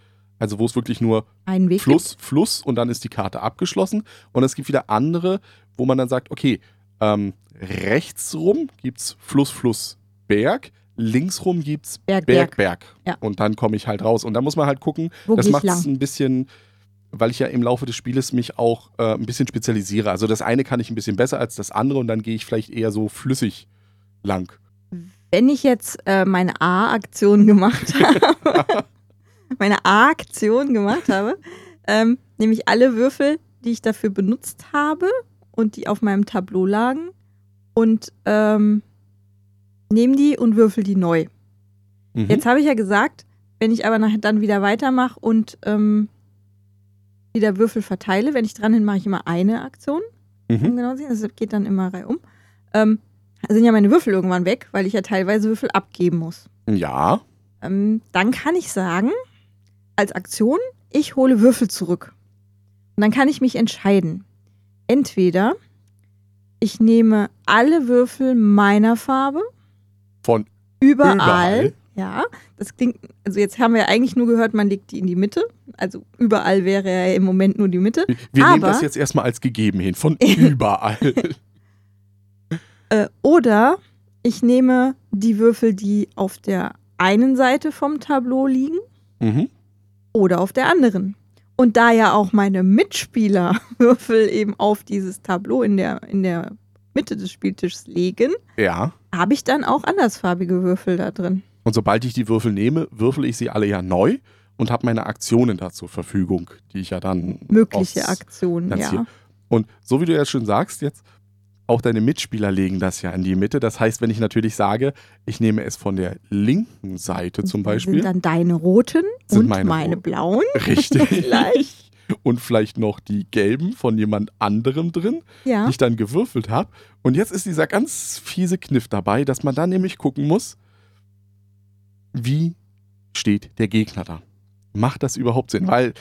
Also wo es wirklich nur Einen Weg. Fluss, Fluss und dann ist die Karte abgeschlossen. Und es gibt wieder andere, wo man dann sagt, okay, ähm, rechts rum gibt's Fluss, Fluss, Berg. Links rum gibt's Berg, Berg, Berg. Berg. Ja. Und dann komme ich halt raus. Und da muss man halt gucken, Wo das macht es ein bisschen, weil ich ja im Laufe des Spieles mich auch äh, ein bisschen spezialisiere. Also das eine kann ich ein bisschen besser als das andere und dann gehe ich vielleicht eher so flüssig lang. Wenn ich jetzt äh, meine A-Aktion gemacht habe, meine A-Aktion gemacht habe, ähm, nehme ich alle Würfel, die ich dafür benutzt habe und die auf meinem Tableau lagen und ähm, nehme die und würfel die neu. Mhm. Jetzt habe ich ja gesagt, wenn ich aber nachher dann wieder weitermache und ähm, wieder Würfel verteile, wenn ich dran bin, mache ich immer eine Aktion um Mhm. genau sehen. Das geht dann immer reihum. Ähm, sind ja meine Würfel irgendwann weg, weil ich ja teilweise Würfel abgeben muss. Ja. Ähm, dann kann ich sagen, als Aktion, ich hole Würfel zurück. Und dann kann ich mich entscheiden. Entweder ich nehme alle Würfel meiner Farbe Von überall. Überall? Ja, das klingt, also jetzt haben wir eigentlich nur gehört, man legt die in die Mitte. Also überall wäre ja im Moment nur die Mitte. Wir nehmen Aber- das jetzt erstmal als gegeben hin. Von überall. Äh, oder ich nehme die Würfel, die auf der einen Seite vom Tableau liegen mhm. oder auf der anderen. Und da ja auch meine Mitspieler Würfel eben auf dieses Tableau in der, in der Mitte des Spieltischs legen, Ja. habe ich dann auch andersfarbige Würfel da drin. Und sobald ich die Würfel nehme, würfel ich sie alle ja neu und habe meine Aktionen da zur Verfügung, die ich ja dann Mögliche Aktionen, ja. Und so wie du ja schon sagst, jetzt auch deine Mitspieler legen das ja in die Mitte. Das heißt, wenn ich natürlich sage, ich nehme es von der linken Seite zum Beispiel. sind dann deine roten Sind und meine meine, blauen. Richtig. Vielleicht. Und vielleicht noch die gelben von jemand anderem drin, Ja. die ich dann gewürfelt habe. Und jetzt ist dieser ganz fiese Kniff dabei, dass man dann nämlich gucken muss, wie steht der Gegner da? Macht das überhaupt Sinn? Weil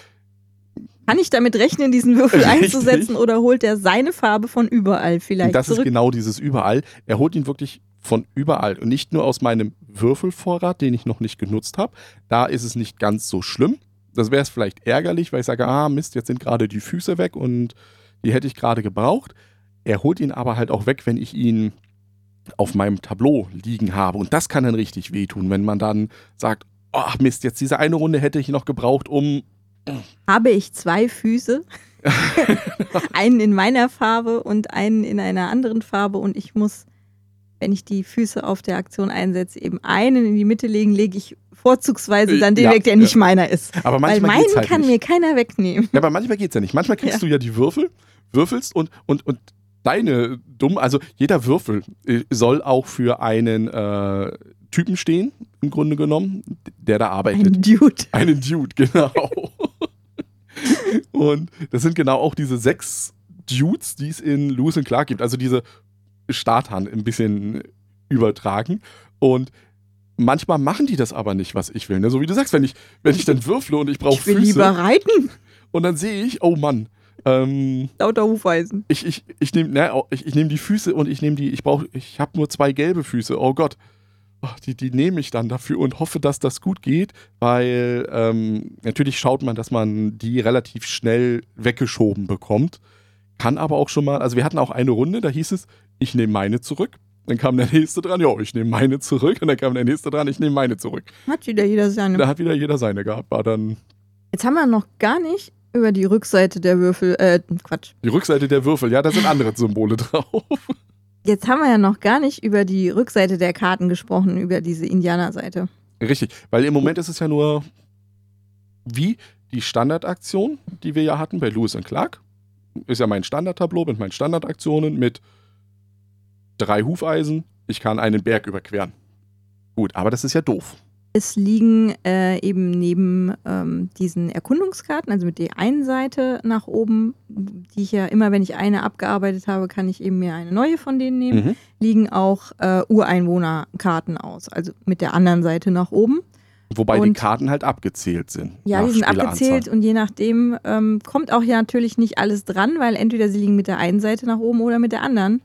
Kann ich damit rechnen, diesen Würfel Richtig. einzusetzen oder holt er seine Farbe von überall vielleicht das ist zurück? genau dieses überall. Er holt ihn wirklich von überall und nicht nur aus meinem Würfelvorrat, den ich noch nicht genutzt habe. Da ist es nicht ganz so schlimm. Das wäre es vielleicht ärgerlich, weil ich sage, ah Mist, jetzt sind gerade die Füße weg und die hätte ich gerade gebraucht. Er holt ihn aber halt auch weg, wenn ich ihn auf meinem Tableau liegen habe. Und das kann dann richtig wehtun, wenn man dann sagt, ach Mist, jetzt diese eine Runde hätte ich noch gebraucht, um Habe ich zwei Füße? einen in meiner Farbe und einen in einer anderen Farbe und ich muss, wenn ich die Füße auf der Aktion einsetze, eben einen in die Mitte legen, lege ich vorzugsweise dann den Ja, weg, der ja. nicht meiner ist. aber Weil manchmal meinen geht's halt kann nicht. mir keiner wegnehmen. Ja, aber manchmal geht's ja nicht. Manchmal kriegst Ja. du ja die Würfel, würfelst und, und, und deine dumm, also jeder Würfel äh, soll auch für einen äh, Typen stehen, im Grunde genommen, der da arbeitet. Ein Dude. Einen Dude, genau. Und das sind genau auch diese sechs Dudes, die es in Lewis und Clark gibt. Also diese Starthand ein bisschen übertragen. Und manchmal machen die das aber nicht, was ich will. Ne? So wie du sagst, wenn ich, wenn ich dann würfle und ich brauche Ich will Füße lieber reiten. und dann sehe ich, oh Mann, ähm, Lauter Hufeisen. ich, ich, ich nehme ne, ich, ich nehm die Füße und ich nehme die, ich brauche, ich habe nur zwei gelbe Füße, oh Gott. Die, die nehme ich dann dafür und hoffe, dass das gut geht, weil ähm, natürlich schaut man, dass man die relativ schnell weggeschoben bekommt. Kann aber auch schon mal, also wir hatten auch eine Runde, da hieß es, ich nehme meine zurück. Dann kam der nächste dran, ja, ich nehme meine zurück. Und dann kam der nächste dran, ich nehme meine zurück. Hat wieder jeder seine. Da hat wieder jeder seine gehabt. War dann Jetzt haben wir noch gar nicht über die Rückseite der Würfel, äh, Quatsch. die Rückseite der Würfel. Ja, da sind andere Symbole drauf. Jetzt haben wir ja noch gar nicht über die Rückseite der Karten gesprochen, über diese Indianerseite. Richtig, weil im Moment ist es ja nur wie die Standardaktion, die wir ja hatten bei Lewis und Clark. Ist ja mein Standardtableau mit meinen Standardaktionen mit drei Hufeisen. Ich kann einen Berg überqueren. Gut, aber das ist ja doof. Es liegen äh, eben neben ähm, diesen Erkundungskarten, also mit der einen Seite nach oben, die ich ja immer, wenn ich eine abgearbeitet habe, kann ich eben mir eine neue von denen nehmen, Mhm. liegen auch äh, Ureinwohnerkarten aus, also mit der anderen Seite nach oben. Wobei die Und- Karten halt abgezählt sind. Ja, die sind abgezählt und je nachdem ähm, kommt auch ja natürlich nicht alles dran, weil entweder sie liegen mit der einen Seite nach oben oder mit der anderen.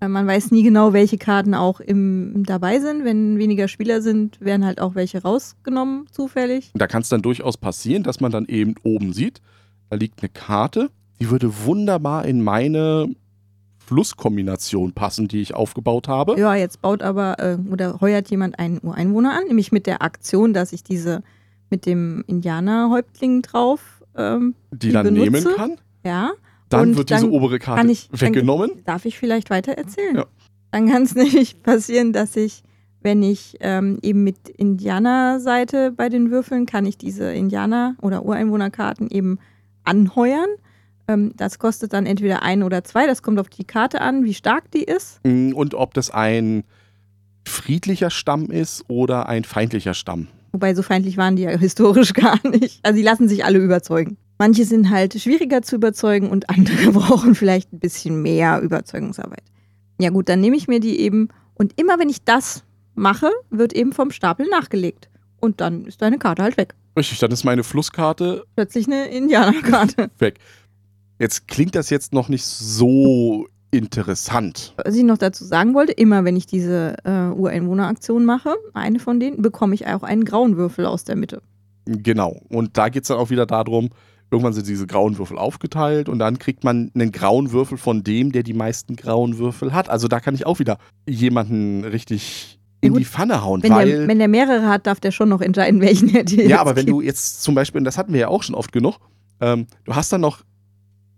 Man weiß nie genau, welche Karten auch im, dabei sind. Wenn weniger Spieler sind, werden halt auch welche rausgenommen, zufällig. Da kann es dann durchaus passieren, dass man dann eben oben sieht, da liegt eine Karte, die würde wunderbar in meine Flusskombination passen, die ich aufgebaut habe. Ja, jetzt baut aber äh, oder heuert jemand einen Ureinwohner an, nämlich mit der Aktion, dass ich diese mit dem Indianerhäuptling drauf, ähm, die die dann benutze. nehmen kann. ja, Dann Und wird diese dann obere Karte ich- dann- weggenommen. Darf ich vielleicht weiter erzählen? Ja. Dann kann es nämlich passieren, dass ich, wenn ich ähm, eben mit Indianerseite bei den Würfeln, kann ich diese Indianer- oder Ureinwohnerkarten eben anheuern. Ähm, das kostet dann entweder ein oder zwei. Das kommt auf die Karte an, wie stark die ist. Mm, Und ob das ein friedlicher Stamm ist oder ein feindlicher Stamm. Wobei so feindlich waren die ja historisch gar nicht. Also die lassen sich alle überzeugen. Manche sind halt schwieriger zu überzeugen und andere brauchen vielleicht ein bisschen mehr Überzeugungsarbeit. Ja gut, dann nehme ich mir die eben und immer wenn ich das mache, wird eben vom Stapel nachgelegt. Und dann ist deine Karte halt weg. Richtig, dann ist meine Flusskarte Plötzlich eine Indianerkarte. weg. Jetzt klingt das jetzt noch nicht so interessant. Was ich noch dazu sagen wollte, immer wenn ich diese äh, Ureinwohneraktion mache, eine von denen, bekomme ich auch einen grauen Würfel aus der Mitte. Genau. Und da geht es dann auch wieder darum, irgendwann sind diese grauen Würfel aufgeteilt und dann kriegt man einen grauen Würfel von dem, der die meisten grauen Würfel hat. Also da kann ich auch wieder jemanden richtig in gut, die Pfanne hauen, Wenn weil. der, wenn der mehrere hat, darf der schon noch entscheiden, welchen er dir ja, aber wenn gibt. du jetzt zum Beispiel, und das hatten wir ja auch schon oft genug, ähm, du hast dann noch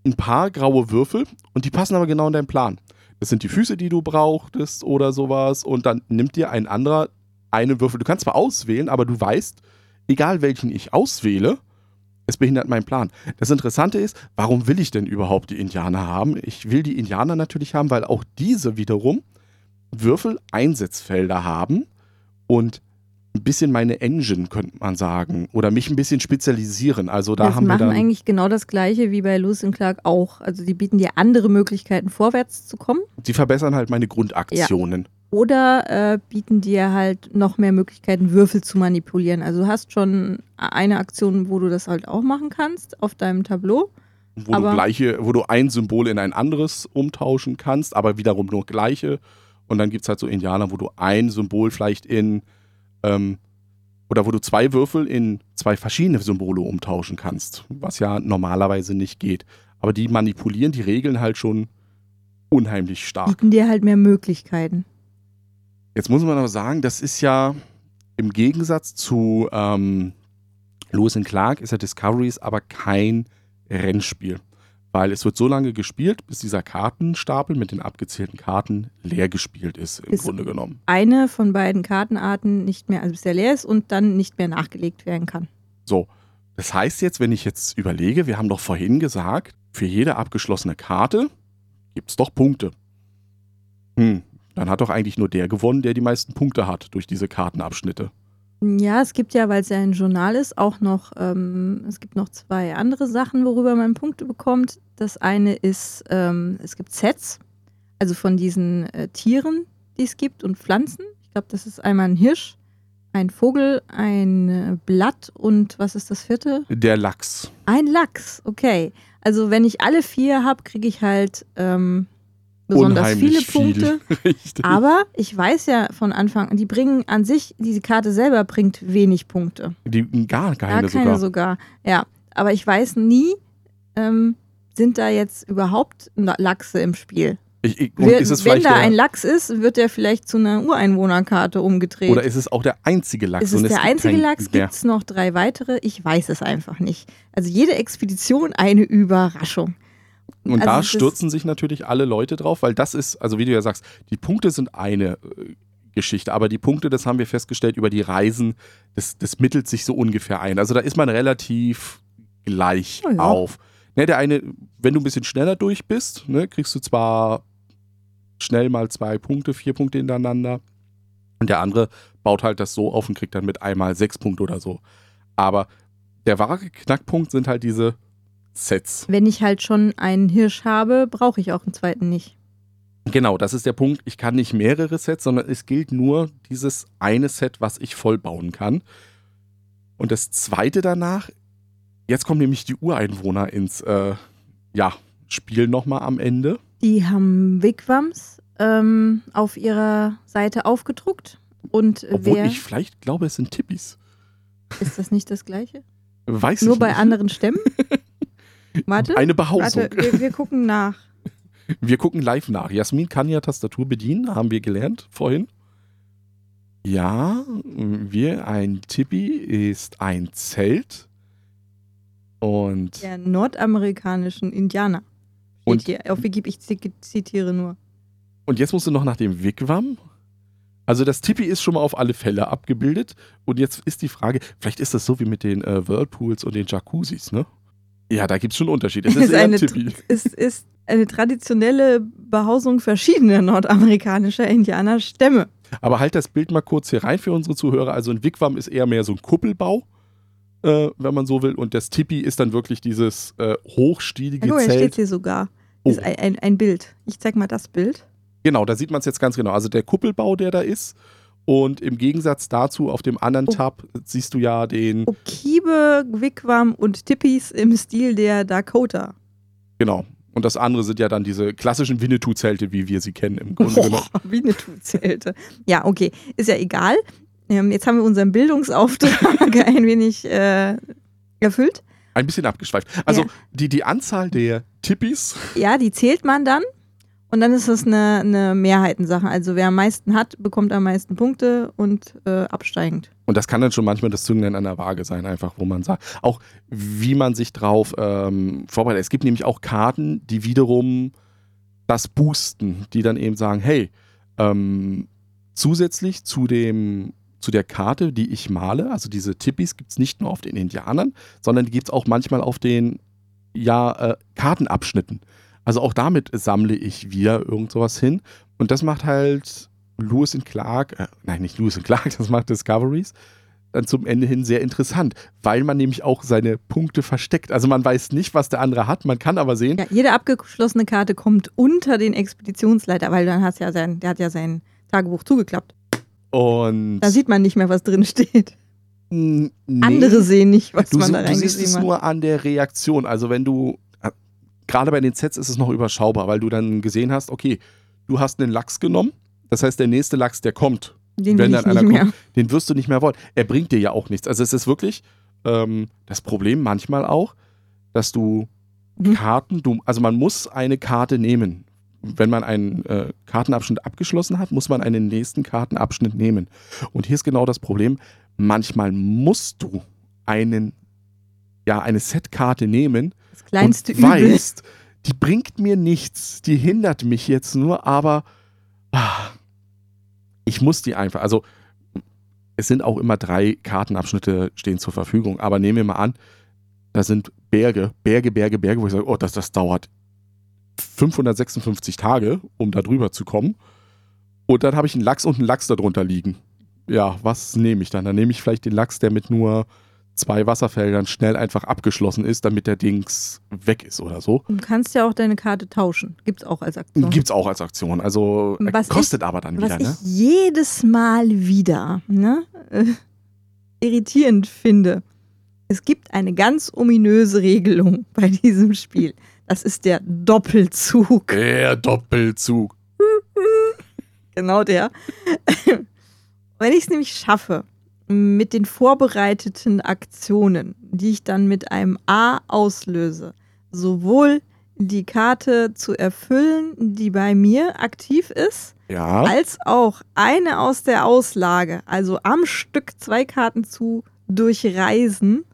ein paar graue Würfel und die passen aber genau in deinen Plan. Das sind die Füße, die du brauchtest oder sowas und dann nimmt dir ein anderer einen Würfel. Du kannst zwar auswählen, aber du weißt, egal welchen ich auswähle, Es behindert meinen Plan. Das Interessante ist, warum will ich denn überhaupt die Indianer haben? Ich will die Indianer natürlich haben, weil auch diese wiederum Würfel-Einsatzfelder haben und ein bisschen meine Engine, könnte man sagen. Oder mich ein bisschen spezialisieren. Also da das haben wir machen dann. eigentlich genau das gleiche wie bei Lewis und Clark auch. Also die bieten dir andere Möglichkeiten, vorwärts zu kommen. Sie verbessern halt meine Grundaktionen. Oder äh, bieten dir halt noch mehr Möglichkeiten, Würfel zu manipulieren. Also du hast schon eine Aktion, wo du das halt auch machen kannst auf deinem Tableau. Wo du Aber- gleiche, wo du ein Symbol in ein anderes umtauschen kannst, aber wiederum nur gleiche. Und dann gibt es halt so Indianer, wo du ein Symbol vielleicht in ähm, oder wo du zwei Würfel in zwei verschiedene Symbole umtauschen kannst, was ja normalerweise nicht geht. Aber die manipulieren die Regeln halt schon unheimlich stark. Bieten dir halt mehr Möglichkeiten. Jetzt muss man aber sagen, das ist ja im Gegensatz zu ähm, Lewis and Clark ist ja Discoveries aber kein Rennspiel. Weil es wird so lange gespielt, bis dieser Kartenstapel mit den abgezählten Karten leer gespielt ist, im Ist- Grunde genommen. Eine von beiden Kartenarten nicht mehr, also bis der leer ist und dann nicht mehr nachgelegt werden kann. So, das heißt jetzt, wenn ich jetzt überlege, wir haben doch vorhin gesagt, für jede abgeschlossene Karte gibt es doch Punkte. Hm, dann hat doch eigentlich nur der gewonnen, der die meisten Punkte hat durch diese Kartenabschnitte. Ja, es gibt ja, weil es ja ein Journal ist, auch noch, ähm, es gibt noch zwei andere Sachen, worüber man Punkte bekommt. Das eine ist, ähm, es gibt Sets, also von diesen äh, Tieren, die es gibt und Pflanzen. Ich glaube, das ist einmal ein Hirsch, ein Vogel, ein äh, Blatt und was ist das vierte? Der Lachs. Ein Lachs, okay. Also wenn ich alle vier habe, kriege ich halt ähm, besonders viele Punkte. Viel. Aber ich weiß ja von Anfang an, die bringen an sich, diese Karte selber bringt wenig Punkte. Die, gar keine, Gar keine sogar. sogar. Ja, aber ich weiß nie, ähm, sind da jetzt überhaupt Lachse im Spiel. Ich, ich, es Wenn da ein Lachs ist, wird der vielleicht zu einer Ureinwohnerkarte umgedreht. oder ist es auch der einzige Lachs? ist es und der einzige kein Lachs? Gibt es noch drei weitere? Ich weiß es einfach nicht. Also jede Expedition eine Überraschung. Und Also da stürzen sich natürlich alle Leute drauf, weil das ist, also wie du ja sagst, die Punkte sind eine äh, Geschichte, aber die Punkte, das haben wir festgestellt über die Reisen, das, das mittelt sich so ungefähr ein. Also da ist man relativ gleich Oh ja. auf. Ne, der eine, wenn du ein bisschen schneller durch bist, ne, kriegst du zwar schnell mal zwei Punkte, vier Punkte hintereinander. Und der andere baut halt das so auf und kriegt dann mit einmal sechs Punkte oder so. Aber der wahre Knackpunkt sind halt diese Sets. Wenn ich halt schon einen Hirsch habe, brauche ich auch einen zweiten nicht. Genau, das ist der Punkt. Ich kann nicht mehrere Sets, sondern es gilt nur dieses eine Set, was ich voll bauen kann. Und das zweite danach, jetzt kommen nämlich die Ureinwohner ins äh, ja, Spiel nochmal am Ende. Die haben Wigwams ähm, auf ihrer Seite aufgedruckt. Und Obwohl wer ich vielleicht glaube, es sind Tippis. ist das nicht das gleiche? Weiß Nur ich bei nicht. anderen Stämmen? Warte, Eine Behausung. warte wir, wir gucken nach. Wir gucken live nach. Jasmin kann ja Tastatur bedienen, haben wir gelernt vorhin. Ja, wir, ein Tippi ist ein Zelt. Und Der nordamerikanischen Indianer. Und- hier auf Wikipedia, ich zi- zitiere nur. Und jetzt musst du noch nach dem Wigwam. Also das Tippi ist schon mal auf alle Fälle abgebildet. Und jetzt ist die Frage, vielleicht ist das so wie mit den äh, Whirlpools und den Jacuzzis, ne? Ja, da gibt es schon Unterschiede. Es ist, Ist eher ein eine Tippi. Es ist eine traditionelle Behausung verschiedener nordamerikanischer Indianerstämme. Aber halt das Bild mal kurz hier rein für unsere Zuhörer. Also ein Wigwam ist eher mehr so ein Kuppelbau, äh, wenn man so will. Und das Tippi ist dann wirklich dieses äh, hochstielige Ja, guck hier steht Zelt. hier sogar. Oh. Ist ein, ein, ein Bild. Ich zeig mal das Bild. Genau, da sieht man es jetzt ganz genau. Also der Kuppelbau, der da ist. Und im Gegensatz dazu auf dem anderen Oh. Tab siehst du ja den, Okibe, Wigwam und Tippis im Stil der Dakota. genau. Und das andere sind ja dann diese klassischen Winnetou-Zelte, wie wir sie kennen im Grunde genommen. Boah, wie eine Zelte. Ja, okay. Ist ja egal. Ähm, jetzt haben wir unseren Bildungsauftrag ein wenig äh, erfüllt. Ein bisschen abgeschweift. Also Ja. die, die Anzahl der Tippis, Ja, die zählt man dann. Und dann ist das eine, eine Mehrheitensache. Also wer am meisten hat, bekommt am meisten Punkte und äh, absteigend. und das kann dann schon manchmal das Zünglein an der Waage sein, einfach, wo man sagt, auch wie man sich drauf ähm, vorbereitet. Es gibt nämlich auch Karten, die wiederum das boosten, die dann eben sagen, hey, ähm, zusätzlich zu dem zu der Karte, die ich male. Also diese Tippis gibt es nicht nur auf den Indianern, sondern die gibt es auch manchmal auf den ja, äh, Kartenabschnitten. Also auch damit sammle ich wieder irgend sowas hin. Und das macht halt Lewis und Clark, äh, nein, nicht Lewis und Clark, das macht Discoveries, dann zum Ende hin sehr interessant, weil man nämlich auch seine Punkte versteckt. Also man weiß nicht, was der andere hat, man kann aber sehen. Ja, jede abgeschlossene Karte kommt unter den Expeditionsleiter, weil dann hat ja sein, der hat ja sein Tagebuch zugeklappt. Und Da sieht man nicht mehr, was drin steht. Nee, Andere sehen nicht, was du, man da du siehst es reingeschrieben hat. nur an der Reaktion. Also wenn du, gerade bei den Sets ist es noch überschaubar, weil du dann gesehen hast, okay, du hast einen Lachs genommen, das heißt, der nächste Lachs, der kommt, Den wenn dann einer mehr. kommt, den wirst du nicht mehr wollen. Er bringt dir ja auch nichts. Also es ist wirklich ähm, das Problem manchmal auch, dass du Mhm. Karten, du, also man muss eine Karte nehmen. Wenn man einen äh, Kartenabschnitt abgeschlossen hat, muss man einen nächsten Kartenabschnitt nehmen. Und hier ist genau das Problem. Manchmal musst du einen, ja, eine Setkarte nehmen, Das kleinste und Übel. weißt, die bringt mir nichts, die hindert mich jetzt nur, aber ah, ich muss die einfach, also es sind auch immer drei Kartenabschnitte stehen zur Verfügung, aber nehmen wir mal an, da sind Berge, Berge, Berge, Berge, wo ich sage, oh, das, das dauert 556 Tage, um da drüber zu kommen. Und dann habe ich einen Lachs und einen Lachs darunter liegen. Ja, was nehme ich dann? Dann nehme ich vielleicht den Lachs, der mit nur zwei Wasserfeldern schnell einfach abgeschlossen ist, damit der Dings weg ist oder so. Du kannst ja auch deine Karte tauschen. Gibt's auch als Aktion. Gibt's auch als Aktion. Also Was kostet aber dann Was wieder, ne? ich jedes Mal wieder ne, äh, irritierend finde. Es gibt eine ganz ominöse Regelung bei diesem Spiel. Das ist der Doppelzug. Der Doppelzug. Genau der. Wenn ich es nämlich schaffe, mit den vorbereiteten Aktionen, die ich dann mit einem A auslöse, sowohl die Karte zu erfüllen, die bei mir aktiv ist, Ja. als auch eine aus der Auslage, also am Stück zwei Karten zu durchreisen,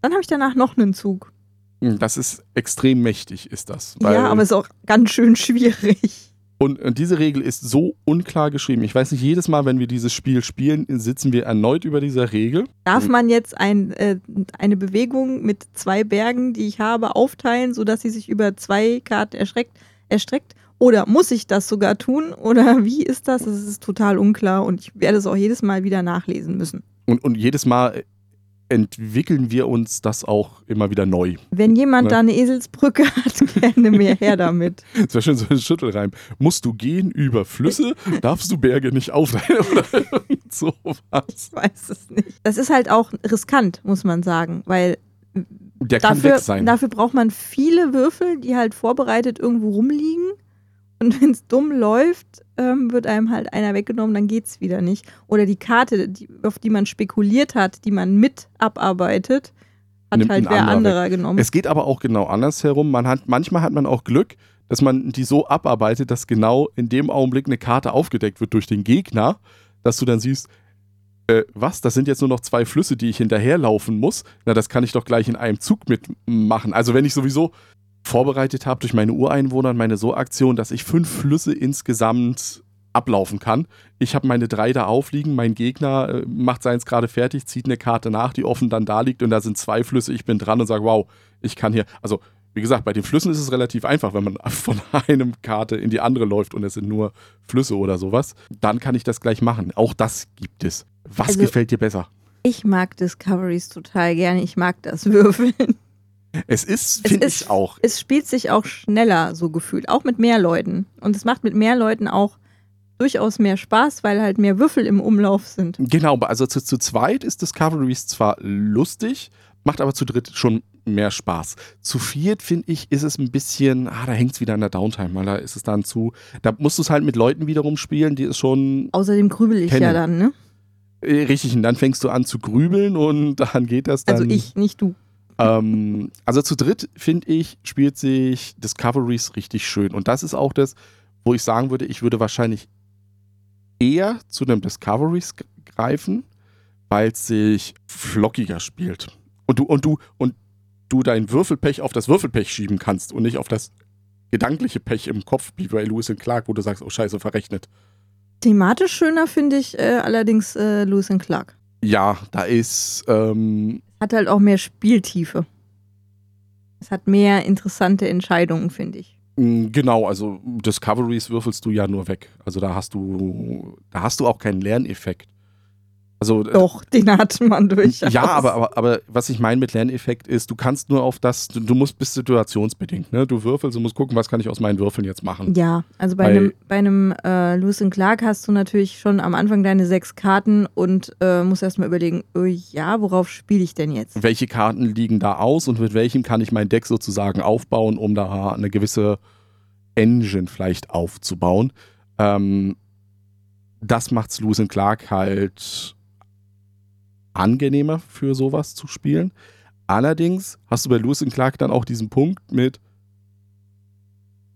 dann habe ich danach noch einen Zug. Das ist extrem mächtig, ist das. ja, aber ist auch ganz schön schwierig. Und diese Regel ist so unklar geschrieben. Ich weiß nicht, jedes Mal, wenn wir dieses Spiel spielen, sitzen wir erneut über dieser Regel. Darf man jetzt ein, äh, eine Bewegung mit zwei Bergen, die ich habe, aufteilen, sodass sie sich über zwei Karten erschreckt, erstreckt? Oder muss ich das sogar tun? Oder wie ist das? Das ist total unklar und ich werde es auch jedes Mal wieder nachlesen müssen. Und, und jedes Mal entwickeln wir uns das auch immer wieder neu. Wenn jemand Ne? da eine Eselsbrücke hat, gerne mehr her damit. Das wäre schon so ein Schüttelreim. Musst du gehen über Flüsse, darfst du Berge nicht aufteilen oder sowas. Ich weiß es nicht. Das ist halt auch riskant, muss man sagen, weil Der kann dafür, weg sein. dafür braucht man viele Würfel, die halt vorbereitet irgendwo rumliegen. Und wenn es dumm läuft, ähm, wird einem halt einer weggenommen, dann geht's wieder nicht. Oder die Karte, die, auf die man spekuliert hat, die man mit abarbeitet, hat Nimmt halt wer anderer anderer genommen. Es geht aber auch genau andersherum. Man hat, manchmal hat man auch Glück, dass man die so abarbeitet, dass genau in dem Augenblick eine Karte aufgedeckt wird durch den Gegner, dass du dann siehst, äh, was, das sind jetzt nur noch zwei Flüsse, die ich hinterherlaufen muss. Na, das kann ich doch gleich in einem Zug mitmachen. Also wenn ich sowieso vorbereitet habe durch meine Ureinwohner und meine So-Aktion, dass ich fünf Flüsse insgesamt ablaufen kann. Ich habe meine drei da aufliegen, mein Gegner äh, macht seins gerade fertig, zieht eine Karte nach, die offen dann da liegt und da sind zwei Flüsse, ich bin dran und sage, wow, ich kann hier, also wie gesagt, bei den Flüssen ist es relativ einfach, wenn man von einem Karte in die andere läuft und es sind nur Flüsse oder sowas, dann kann ich das gleich machen. Auch das gibt es. Was Also- gefällt dir besser? ich mag Discoveries total gerne. Ich mag das Würfeln. Es ist, finde ich auch. Es spielt sich auch schneller, so gefühlt. Auch mit mehr Leuten. Und es macht mit mehr Leuten auch durchaus mehr Spaß, weil halt mehr Würfel im Umlauf sind. Genau, also zu, zu zweit ist Discoveries zwar lustig, macht aber zu dritt schon mehr Spaß. Zu viert, finde ich, ist es ein bisschen, ah, da hängt es wieder an der Downtime, weil da ist es dann zu, da musst du es halt mit Leuten wiederum spielen, die es schon Außerdem grübel ich Kennen. ja dann, ne? äh, richtig, und dann fängst du an zu grübeln und dann geht das dann. Also ich, nicht du. Ähm, also zu dritt, finde ich, spielt sich Discoveries richtig schön. Und das ist auch das, wo ich sagen würde, ich würde wahrscheinlich eher zu einem Discoveries greifen, weil es sich flockiger spielt. Und du, und du, und du dein Würfelpech auf das Würfelpech schieben kannst und nicht auf das gedankliche Pech im Kopf, wie bei Lewis und Clark, wo du sagst, oh scheiße, verrechnet. Thematisch schöner finde ich äh, allerdings äh, Lewis and Clark. Ja, da ist, ähm, Hat halt auch mehr Spieltiefe. Es hat mehr interessante Entscheidungen, finde ich. mh, genau, also Discoveries würfelst du ja nur weg. Also da hast du, da hast du auch keinen Lerneffekt. Also äh, Doch, den hat man durchaus. Ja, aber, aber, aber was ich meine mit Lerneffekt ist, du kannst nur auf das, du, du musst bis situationsbedingt, ne? Du würfelst und musst gucken, was kann ich aus meinen Würfeln jetzt machen. Ja, also bei Weil- einem, bei einem äh, Lewis and Clark hast du natürlich schon am Anfang deine sechs Karten und äh, musst erstmal überlegen, oh ja, worauf spiele ich denn jetzt? Welche Karten liegen da aus und mit welchem kann ich mein Deck sozusagen aufbauen, um da eine gewisse Engine vielleicht aufzubauen. Ähm, das macht's Lewis and Clark halt angenehmer für sowas zu spielen. Allerdings hast du bei Lewis and Clark dann auch diesen Punkt mit,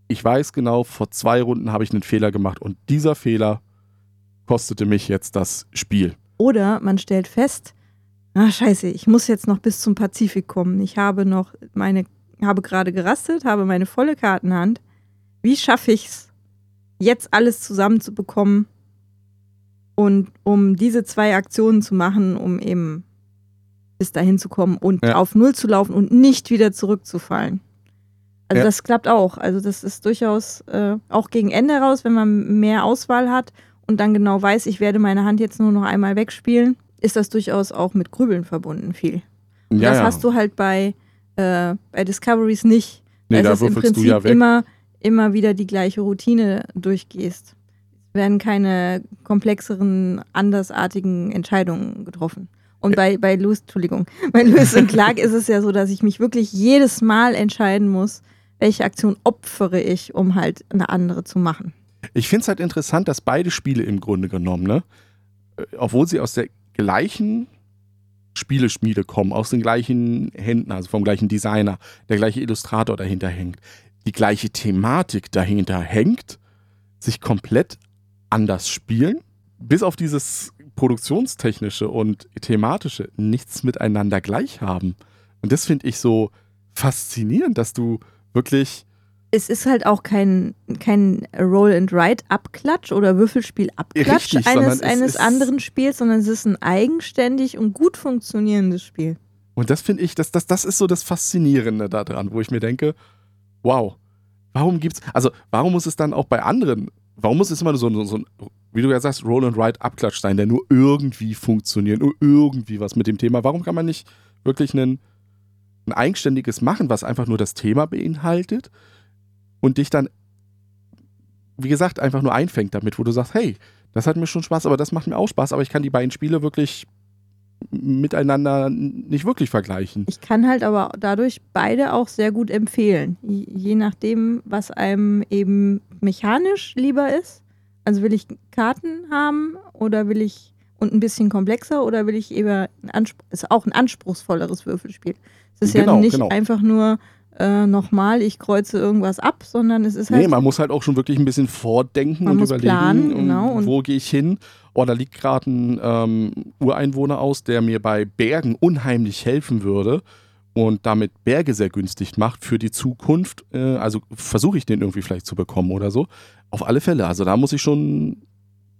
ich weiß genau, vor zwei Runden habe ich einen Fehler gemacht und dieser Fehler kostete mich jetzt das Spiel. Oder man stellt fest, ah scheiße, ich muss jetzt noch bis zum Pazifik kommen. Ich habe noch meine, habe gerade gerastet, habe meine volle Kartenhand. Wie schaffe ich es, jetzt alles zusammenzubekommen und um diese zwei Aktionen zu machen, um eben bis dahin zu kommen und Ja. auf Null zu laufen und nicht wieder zurückzufallen. Also Ja. das klappt auch. Also das ist durchaus äh, auch gegen Ende raus, wenn man mehr Auswahl hat und dann genau weiß, ich werde meine Hand jetzt nur noch einmal wegspielen, ist das durchaus auch mit Grübeln verbunden viel. Und Ja, das hast du halt bei, äh, bei Discoveries nicht. Nee, weil da es im Prinzip immer, immer wieder die gleiche Routine durchgehst. Werden keine komplexeren, andersartigen Entscheidungen getroffen. Und bei, bei Lewis, Entschuldigung, bei Lewis und Clark ist es ja so, dass ich mich wirklich jedes Mal entscheiden muss, welche Aktion opfere ich, um halt eine andere zu machen. Ich finde es halt interessant, dass beide Spiele im Grunde genommen, ne, äh, obwohl sie aus der gleichen Spieleschmiede kommen, aus den gleichen Händen, also vom gleichen Designer, der gleiche Illustrator dahinter hängt, die gleiche Thematik dahinter hängt, sich komplett anders spielen, bis auf dieses produktionstechnische und thematische nichts miteinander gleich haben. Und das finde ich so faszinierend, dass du wirklich Es ist halt auch kein, kein Roll-and-Ride-Abklatsch oder Würfelspiel-Abklatsch Richtig, eines, es eines anderen Spiels, sondern es ist ein eigenständig und gut funktionierendes Spiel. Und das finde ich, das, das, das ist so das Faszinierende daran, wo ich mir denke, wow, warum gibt's, also warum muss es dann auch bei anderen, warum muss es immer so, ein- so ein, wie du ja sagst, Roll and Ride Abklatsch sein, der nur irgendwie funktioniert, nur irgendwie was mit dem Thema, warum kann man nicht wirklich einen, ein eigenständiges machen, was einfach nur das Thema beinhaltet und dich dann, wie gesagt, einfach nur einfängt damit, wo du sagst, hey, das hat mir schon Spaß, aber das macht mir auch Spaß, aber ich kann die beiden Spiele wirklich miteinander nicht wirklich vergleichen. Ich kann halt aber dadurch beide auch sehr gut empfehlen. Je nachdem, was einem eben mechanisch lieber ist. Also will ich Karten haben oder will ich und ein bisschen komplexer oder will ich eher ein ist auch ein anspruchsvolleres Würfelspiel. Es ist ja Genau, nicht genau. einfach nur äh, nochmal, ich kreuze irgendwas ab, sondern es ist halt Nee, man muss halt auch schon wirklich ein bisschen vordenken und überlegen, planen, genau, und- wo gehe ich hin. Oh, da liegt gerade ein ähm, Ureinwohner aus, der mir bei Bergen unheimlich helfen würde und damit Berge sehr günstig macht für die Zukunft. Äh, also versuche ich den irgendwie vielleicht zu bekommen oder so. Auf alle Fälle. Also da muss ich schon,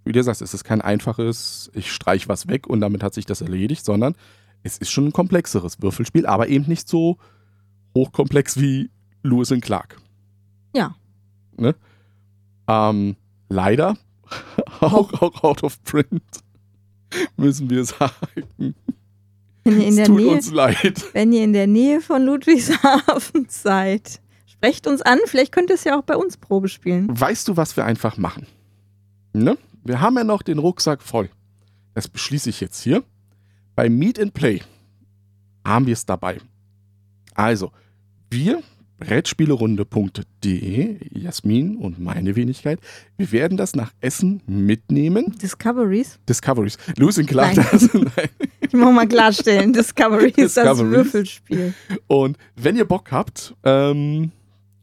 wie du sagst, es ist kein einfaches, ich streich was weg und damit hat sich das erledigt, sondern es ist schon ein komplexeres Würfelspiel, aber eben nicht so hochkomplex wie Lewis und Clark. Ja. Ne? Ähm, leider auch, auch out of print, müssen wir sagen. wenn ihr in es der tut Nähe, uns leid. wenn ihr in der Nähe von Ludwigshafen seid, sprecht uns an, vielleicht könnt ihr es ja auch bei uns Probe spielen. Weißt du, was wir einfach machen? Ne? Wir haben ja noch den Rucksack voll. Das beschließe ich jetzt hier. Bei Meet and Play haben wir es dabei. Also, wir, Brettspielerunde.de, Jasmin und meine Wenigkeit, wir werden das nach Essen mitnehmen. Discoveries. Discoveries. Lewis and Clark. Nein. Das, nein. Ich muss mal klarstellen, Discovery ist das Discoveries. Würfelspiel. Und wenn ihr Bock habt, ähm,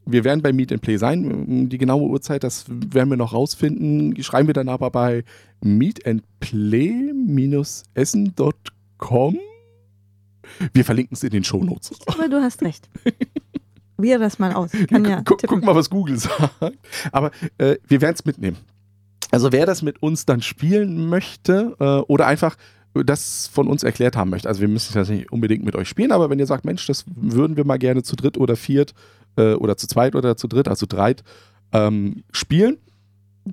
wir werden bei Meet and Play sein. Die genaue Uhrzeit, das werden wir noch rausfinden. Schreiben wir dann aber bei meetandplay-essen.com. Wir verlinken es in den Shownotes. Aber du hast recht. Probier das mal aus. Ja guck, guck mal, was Google sagt. Aber äh, wir werden es mitnehmen. Also wer das mit uns dann spielen möchte äh, oder einfach das von uns erklärt haben möchte. Also wir müssen das nicht unbedingt mit euch spielen, aber wenn ihr sagt, Mensch, das würden wir mal gerne zu dritt oder viert äh, oder zu zweit oder zu dritt, also dreit, ähm, spielen,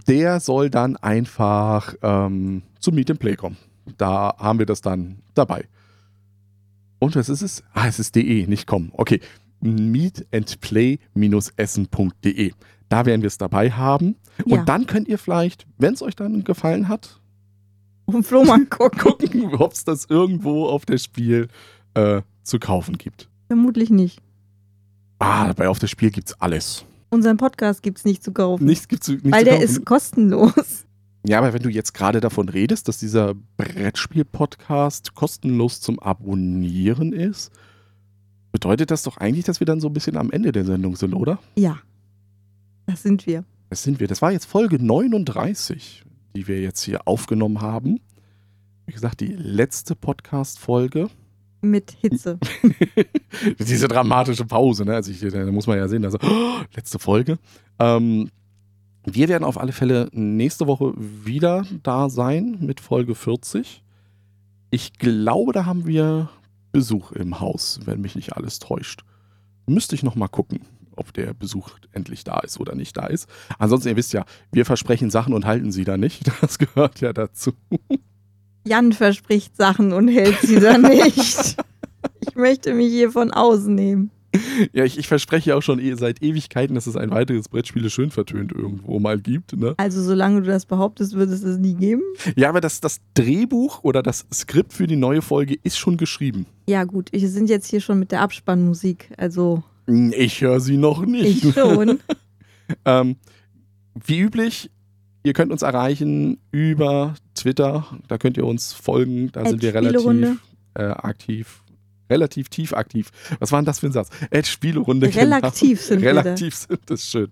der soll dann einfach ähm, zum Meet and Play kommen. Da haben wir das dann dabei. Und was ist es? Ah, es ist de, nicht kommen. Okay. meetandplay-essen.de. Da werden wir es dabei haben. Und Ja. dann könnt ihr vielleicht, wenn es euch dann gefallen hat, Und Flohmarkt gucken. gucken, ob es das irgendwo auf der Spiel äh, zu kaufen gibt. Vermutlich nicht. Ah, bei auf der Spiel gibt's alles. Unseren Podcast gibt es nicht zu kaufen. Nichts gibt's nicht weil zu der kaufen. ist kostenlos. Ja, aber wenn du jetzt gerade davon redest, dass dieser Brettspiel-Podcast kostenlos zum Abonnieren ist, bedeutet das doch eigentlich, dass wir dann so ein bisschen am Ende der Sendung sind, oder? Ja. Das sind wir. Das sind wir. Das war jetzt Folge 39, die wir jetzt hier aufgenommen haben. Wie gesagt, die letzte Podcast-Folge. Mit Hitze. Diese dramatische Pause, ne? Also ich, da muss man ja sehen, also oh, letzte Folge. Ähm, wir werden auf alle Fälle nächste Woche wieder da sein mit Folge 40. Ich glaube, da haben wir Besuch im Haus, wenn mich nicht alles täuscht. Müsste ich noch mal gucken, ob der Besuch endlich da ist oder nicht da ist. Ansonsten, ihr wisst ja, wir versprechen Sachen und halten sie da nicht. Das gehört ja dazu. Jan verspricht Sachen und hält sie dann nicht. Ich möchte mich hier von außen nehmen. Ja, ich, ich verspreche ja auch schon eh, seit Ewigkeiten, dass es ein weiteres Brettspiele schön vertönt irgendwo mal gibt. Ne? Also solange du das behauptest, wird es es nie geben. Ja, aber das, das Drehbuch oder das Skript für die neue Folge ist schon geschrieben. Ja gut, wir sind jetzt hier schon mit der Abspannmusik. Also Ich höre sie noch nicht. ich schon. Ähm, wie üblich, ihr könnt uns erreichen über Twitter. Da könnt ihr uns folgen. Da At sind wir relativ äh, aktiv. Relativ tief aktiv. Was war denn das für ein Satz? At Spielerunde. Relativ sind wir da. Relativ sind das schön.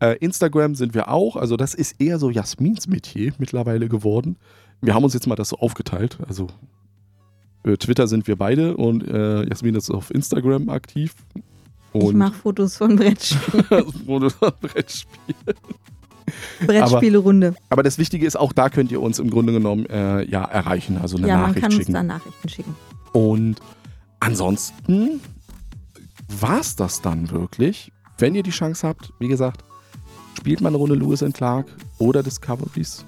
Äh, Instagram sind wir auch. Also das ist eher so Jasmins Metier mittlerweile geworden. Wir haben uns jetzt mal das so aufgeteilt. Also äh, Twitter sind wir beide und äh, Jasmin ist auf Instagram aktiv. Ich Und mache Fotos von Brettspiel Brettspiel. Brettspielerunde. Aber das Wichtige ist, auch da könnt ihr uns im Grunde genommen äh, ja, erreichen, also eine Ja, man Nachricht kann uns schicken. da Nachrichten schicken. Und ansonsten war es das dann wirklich. Wenn ihr die Chance habt, wie gesagt, spielt mal eine Runde Lewis and Clark oder Discoveries.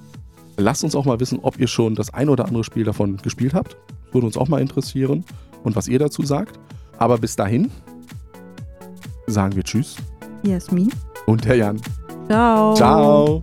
Lasst uns auch mal wissen, ob ihr schon das ein oder andere Spiel davon gespielt habt. Würde uns auch mal interessieren und was ihr dazu sagt. Aber bis dahin sagen wir Tschüss Jasmin. und der Jan. Ciao. Ciao.